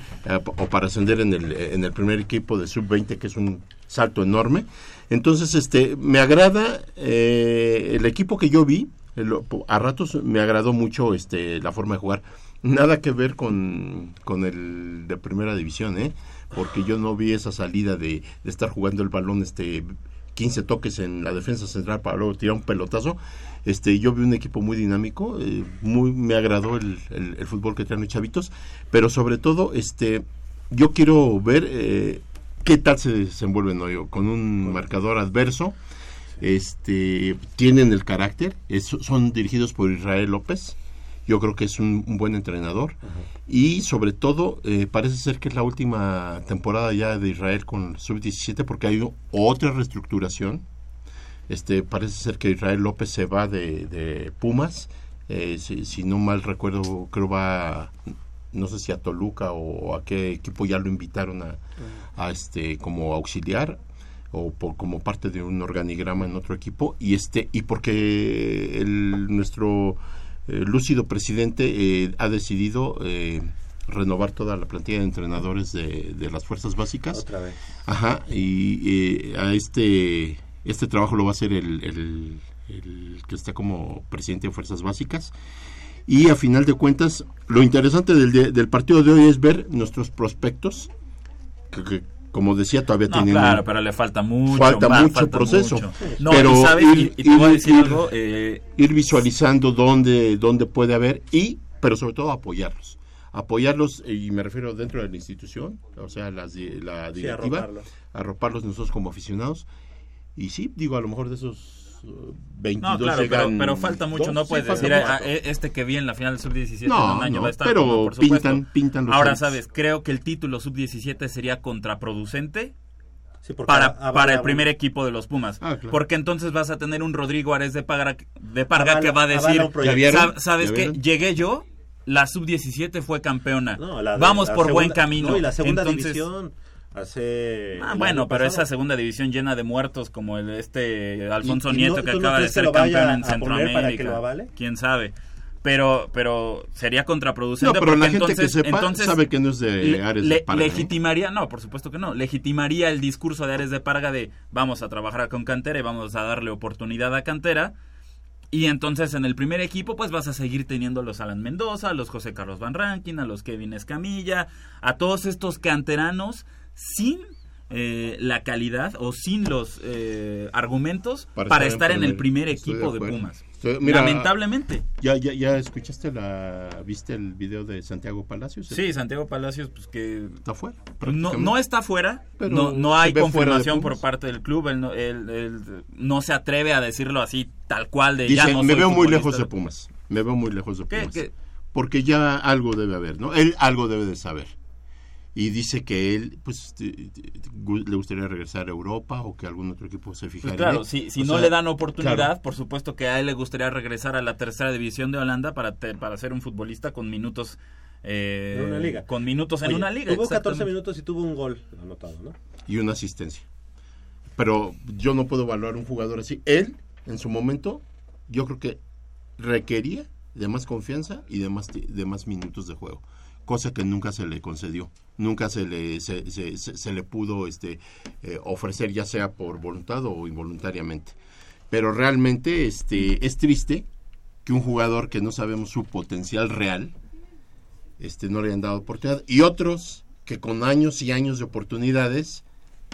o para ascender en el, en el primer equipo de sub-20 que es un salto enorme. Entonces este me agrada eh, el equipo que yo vi a ratos me agradó mucho este la forma de jugar nada que ver con, con el de primera división eh porque yo no vi esa salida de, de estar jugando el balón este 15 toques en la defensa central para luego tirar un pelotazo. Este, yo vi un equipo muy dinámico, eh, muy me agradó el, el- el fútbol que traen los chavitos, pero sobre todo, este, yo quiero ver eh, qué tal se desenvuelven hoy con un marcador adverso. Este, tienen el carácter, es- son dirigidos por Israel López. Yo creo que es un, un buen entrenador y sobre todo eh, parece ser que es la última temporada ya de Israel con sub-17 porque hay otra reestructuración. Este parece ser que Israel López se va de, de Pumas, eh, si, si no mal recuerdo creo va no sé si a Toluca o a qué equipo ya lo invitaron a, a este como auxiliar o por, como parte de un organigrama en otro equipo y este y porque el nuestro eh, lúcido presidente eh, ha decidido eh, renovar toda la plantilla de entrenadores de, de las fuerzas básicas Otra vez. ajá y eh, a este este trabajo lo va a hacer el, el- el que está como presidente de fuerzas básicas y a final de cuentas lo interesante del, de- del partido de hoy es ver nuestros prospectos que, que, como decía todavía No, tienen claro, pero le falta mucho. falta mucho falta proceso mucho. No, pero y sabes, ir, y- y te voy a ir- decir ir- algo, eh, ir visualizando dónde dónde puede haber y pero sobre todo apoyarlos apoyarlos y me refiero dentro de la institución o sea las la Sí, directiva arroparlos. arroparlos nosotros como aficionados y sí digo a lo mejor de esos 22 No, claro, pero, llegan pero falta mucho. dos, no puedes decir. "Ah, eh, este que vi en la final del Sub-17 No, en un año no, va a estar. pero como, por pintan- pintan los Ahora, años. sabes, creo que el título Sub-17 sería contraproducente para, avala para el primer equipo de los Pumas. Ah, claro. Porque entonces vas a tener un Rodrigo Ares de Parga, de Parga que va a decir, un proyecto. ¿Ya vieron? "Sab- ¿sabes ¿Ya qué? Llegué yo, la Sub-17 fue campeona. No, la de- Vamos la por buen camino. no, y la segunda Entonces- división hace. Ah, bueno, pero pasado. esa segunda división llena de muertos como el este Alfonso ¿Y- y Nieto no- que no acaba de que ser campeón en que Centroamérica. ¿Quién sabe? Pero pero sería contraproducente No, pero porque la gente que entonces, sepa entonces sabe que no es de le- Ares de Parga, ¿no? legitimaría, no, por supuesto que no, legitimaría el discurso de Ares de Parga de vamos a trabajar con cantera y vamos a darle oportunidad a cantera. Y entonces en el primer equipo pues vas a seguir teniendo a los Alan Mendoza, a los José Carlos Van Rankin, a los Kevin Escamilla, a todos estos canteranos sin eh, la calidad o sin los eh, argumentos para, estar en el primer equipo de. Pumas. Estoy- mira, Lamentablemente. ¿Ya, ya, ¿Ya escuchaste la... ¿Viste el video de Santiago Palacios? Sí, Santiago Palacios, pues que... Está fuera. No, no está fuera, Pero no, no hay confirmación por parte del club, él no, él- él no se atreve a decirlo así, tal cual, de Dice, ya no me veo muy lejos de Pumas. Me veo muy lejos de ¿Qué- Pumas. qué? Porque ya algo debe haber, ¿no? Él algo debe de saber. Y dice que él, pues, le gustaría regresar a Europa o que algún otro equipo se fijara Pues en claro, él. si, si no sea, le dan oportunidad, claro. por supuesto que a él le gustaría regresar a la tercera división de Holanda para, te- para ser un futbolista con minutos... eh, En una liga. Con minutos en Oye, una liga. Tuvo 14 exactamente. minutos y tuvo un gol anotado, ¿no? y una asistencia. Pero yo no puedo evaluar un jugador así. Él, en su momento, yo creo que requería de más confianza y de más, ti- de más minutos de juego. Cosa que nunca se le concedió. Nunca se le, se, se- se- se le pudo este, eh, ofrecer, ya sea por voluntad o involuntariamente. Pero realmente este, es triste que un jugador que no sabemos su potencial real este, no le hayan dado oportunidad. Y otros que con años y años de oportunidades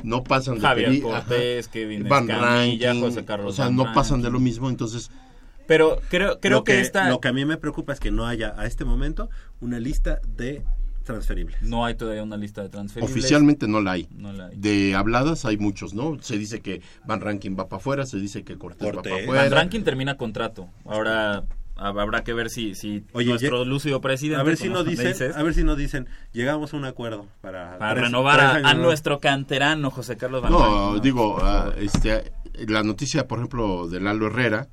no pasan de Javier Cortés, Kevin Van Escamilla, Rankin, José Carlos o sea, Van no pasan de lo mismo, entonces Pero creo, creo lo que, que, esta... lo que a mí me preocupa es que no haya a este momento una lista de transferibles. No hay todavía una lista de transferibles. Oficialmente no la hay. No la hay. De habladas hay muchos, ¿no? Se dice que Van Ranking va para afuera, se dice que Cortés, va para Van afuera. Ranking termina contrato. Ahora hab- habrá que ver si, si Oye, nuestro lúcido presidente A ver si me dicen, dices, a ver si nos dicen, llegamos a un acuerdo para, para tres- renovar tres a, nuestro canterano José Carlos Van No, Rankin. digo, ah, este, la noticia, por ejemplo, de Lalo Herrera,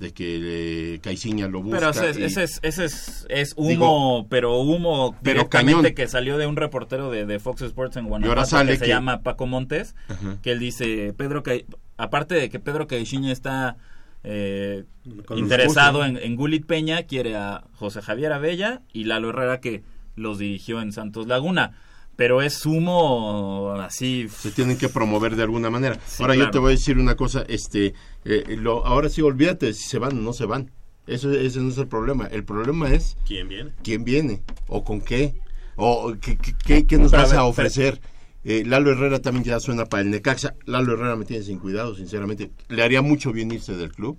de que eh, Caiciña lo busca. Pero ese es, y- ese es, ese es, es humo, Digo, pero humo pero directamente cañón. que salió de un reportero de, de Fox Sports en ahora Guanajuato sale que se que- llama Paco Montes, Ajá. que él dice, Pedro Ca- aparte de que Pedro Caixinha está eh, interesado en, en Gulit Peña, quiere a José Javier Abella y Lalo Herrera que los dirigió en Santos Laguna. Pero es humo así. se tienen que promover de alguna manera. Sí, ahora yo te voy a decir una cosa, este, eh, lo, ahora sí olvídate si se van o no se van. Eso, ese no es el problema. El problema es ¿Quién viene? quién viene o con qué o qué, qué- qué- qué nos Pero a vas ver, a ofrecer. Eh, Lalo Herrera también ya suena para el Necaxa. Lalo Herrera me tiene sin cuidado, sinceramente. Le haría mucho bien irse del club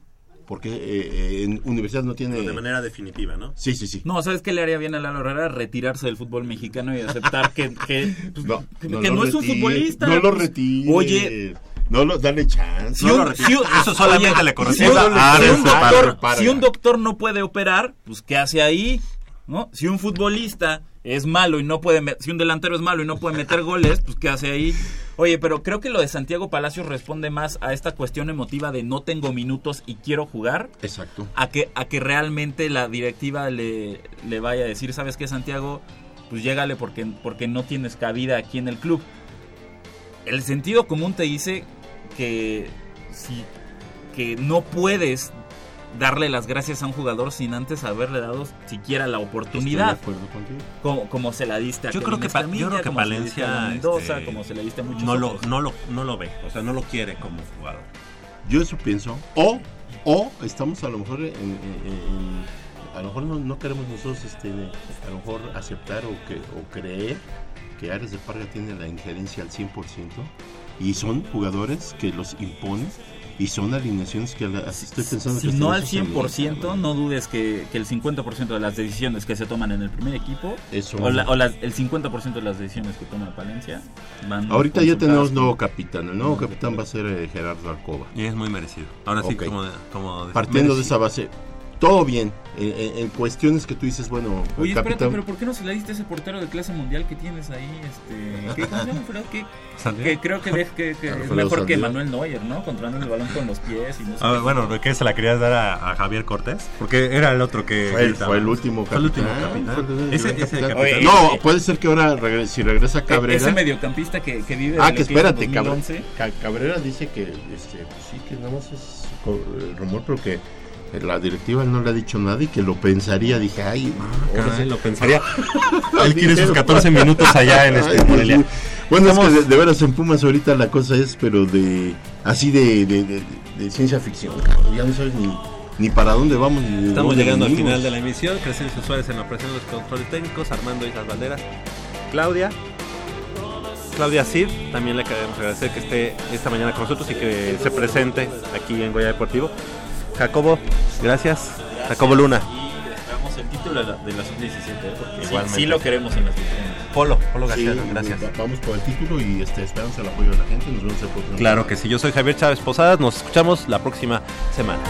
porque eh, en universidad no tiene De manera definitiva, ¿no? Sí, sí, sí. No, ¿sabes qué le haría bien a Lalo Herrera? Retirarse del fútbol mexicano y aceptar que, que, pues, No, que no que lo no es un retire, futbolista. No lo pues. retire. Oye, no lo, dale chance. si un, si un- Eso solamente oye, le corresponde si si si un doctor no puede operar, pues ¿qué hace ahí? ¿No? Si un futbolista es malo y no puede, si un delantero es malo y no puede meter goles, pues ¿qué hace ahí? Oye, pero creo que lo de Santiago Palacios responde más a esta cuestión emotiva de no tengo minutos y quiero jugar, Exacto. a que, a que realmente la directiva le, le vaya a decir, ¿sabes qué, Santiago? Pues llégale porque, porque no tienes cabida aquí en el club. El sentido común te dice que, si, que no puedes darle las gracias a un jugador sin antes haberle dado siquiera la oportunidad. Estoy de acuerdo contigo. Como, como se la diste a Yo creo que, Escamilla, yo creo que como se la diste a Palencia Mendoza, este, como se le diste a muchos no lo, otros. no, lo, no lo ve, o sea, no lo quiere como jugador. Yo eso pienso. O, o estamos a lo mejor en, en- en- a lo mejor no, no queremos nosotros este, a lo mejor aceptar o que o creer que Ares de Parga tiene la injerencia al 100% y son jugadores que los imponen y son alineaciones que la- así estoy pensando Si que no al eso se 100%, no dudes que, que el 50% de las decisiones que se toman en el primer equipo, Eso. o, la- o las- el 50% de las decisiones que toma Palencia, van Ahorita ya tenemos nuevo capitán. El nuevo capitán va a ser eh, Gerardo Alcoba. Y es muy merecido. Ahora sí, Ok. como, como Partiendo de esa base, todo bien. En, en- en cuestiones que tú dices, bueno, Oye, espérate, capitán. pero ¿por qué no se le diste ese portero de clase mundial que tienes ahí? Este, ¿qué, ¿Cómo se llama? Pero que, creo que, de- que- que es mejor que. Manuel Neuer, ¿no? Controlando el balón con los pies y no sé Ah, qué. bueno, ¿qué se la querías dar a, a Javier Cortés? Porque era el otro que. Fue el, fue el último Fue el último capitán. no, puede ser que ahora regre- si regresa Cabrera. Ese mediocampista que, que vive Ah, de que espérate, Cabrera, 2011. Ca- Cabrera dice que este, pues sí, que nada más es rumor, pero que la directiva no le ha dicho nada y que lo pensaría. Dije, ay, ahora sí. lo pensaría. [laughs] Él quiere sus 14 minutos allá en [laughs] este Morelia. Bueno, es que de, de veras en Pumas ahorita la cosa es, pero de así de, de, de- de ciencia ficción. cabrón. Ya no sabes ni, ni para dónde vamos. Ni Estamos dónde llegando al final de la emisión. Crescencio Suárez en la operación de los controles técnicos. Armando Islas Valderas. Claudia. Claudia Cid, también le queremos agradecer que esté esta mañana con nosotros y que se presente aquí en Goya Deportivo. Jacobo, gracias. Jacobo Luna. Y esperamos el título de la, de la sub-17, ¿eh? porque Igualmente. sí lo queremos en las vitrinas. Polo, Polo Sí, García, gracias. va- Vamos por el título y este, esperamos el apoyo de la gente. Nos vemos el próximo Claro que sí, yo soy Javier Chávez Posadas, nos escuchamos la próxima semana.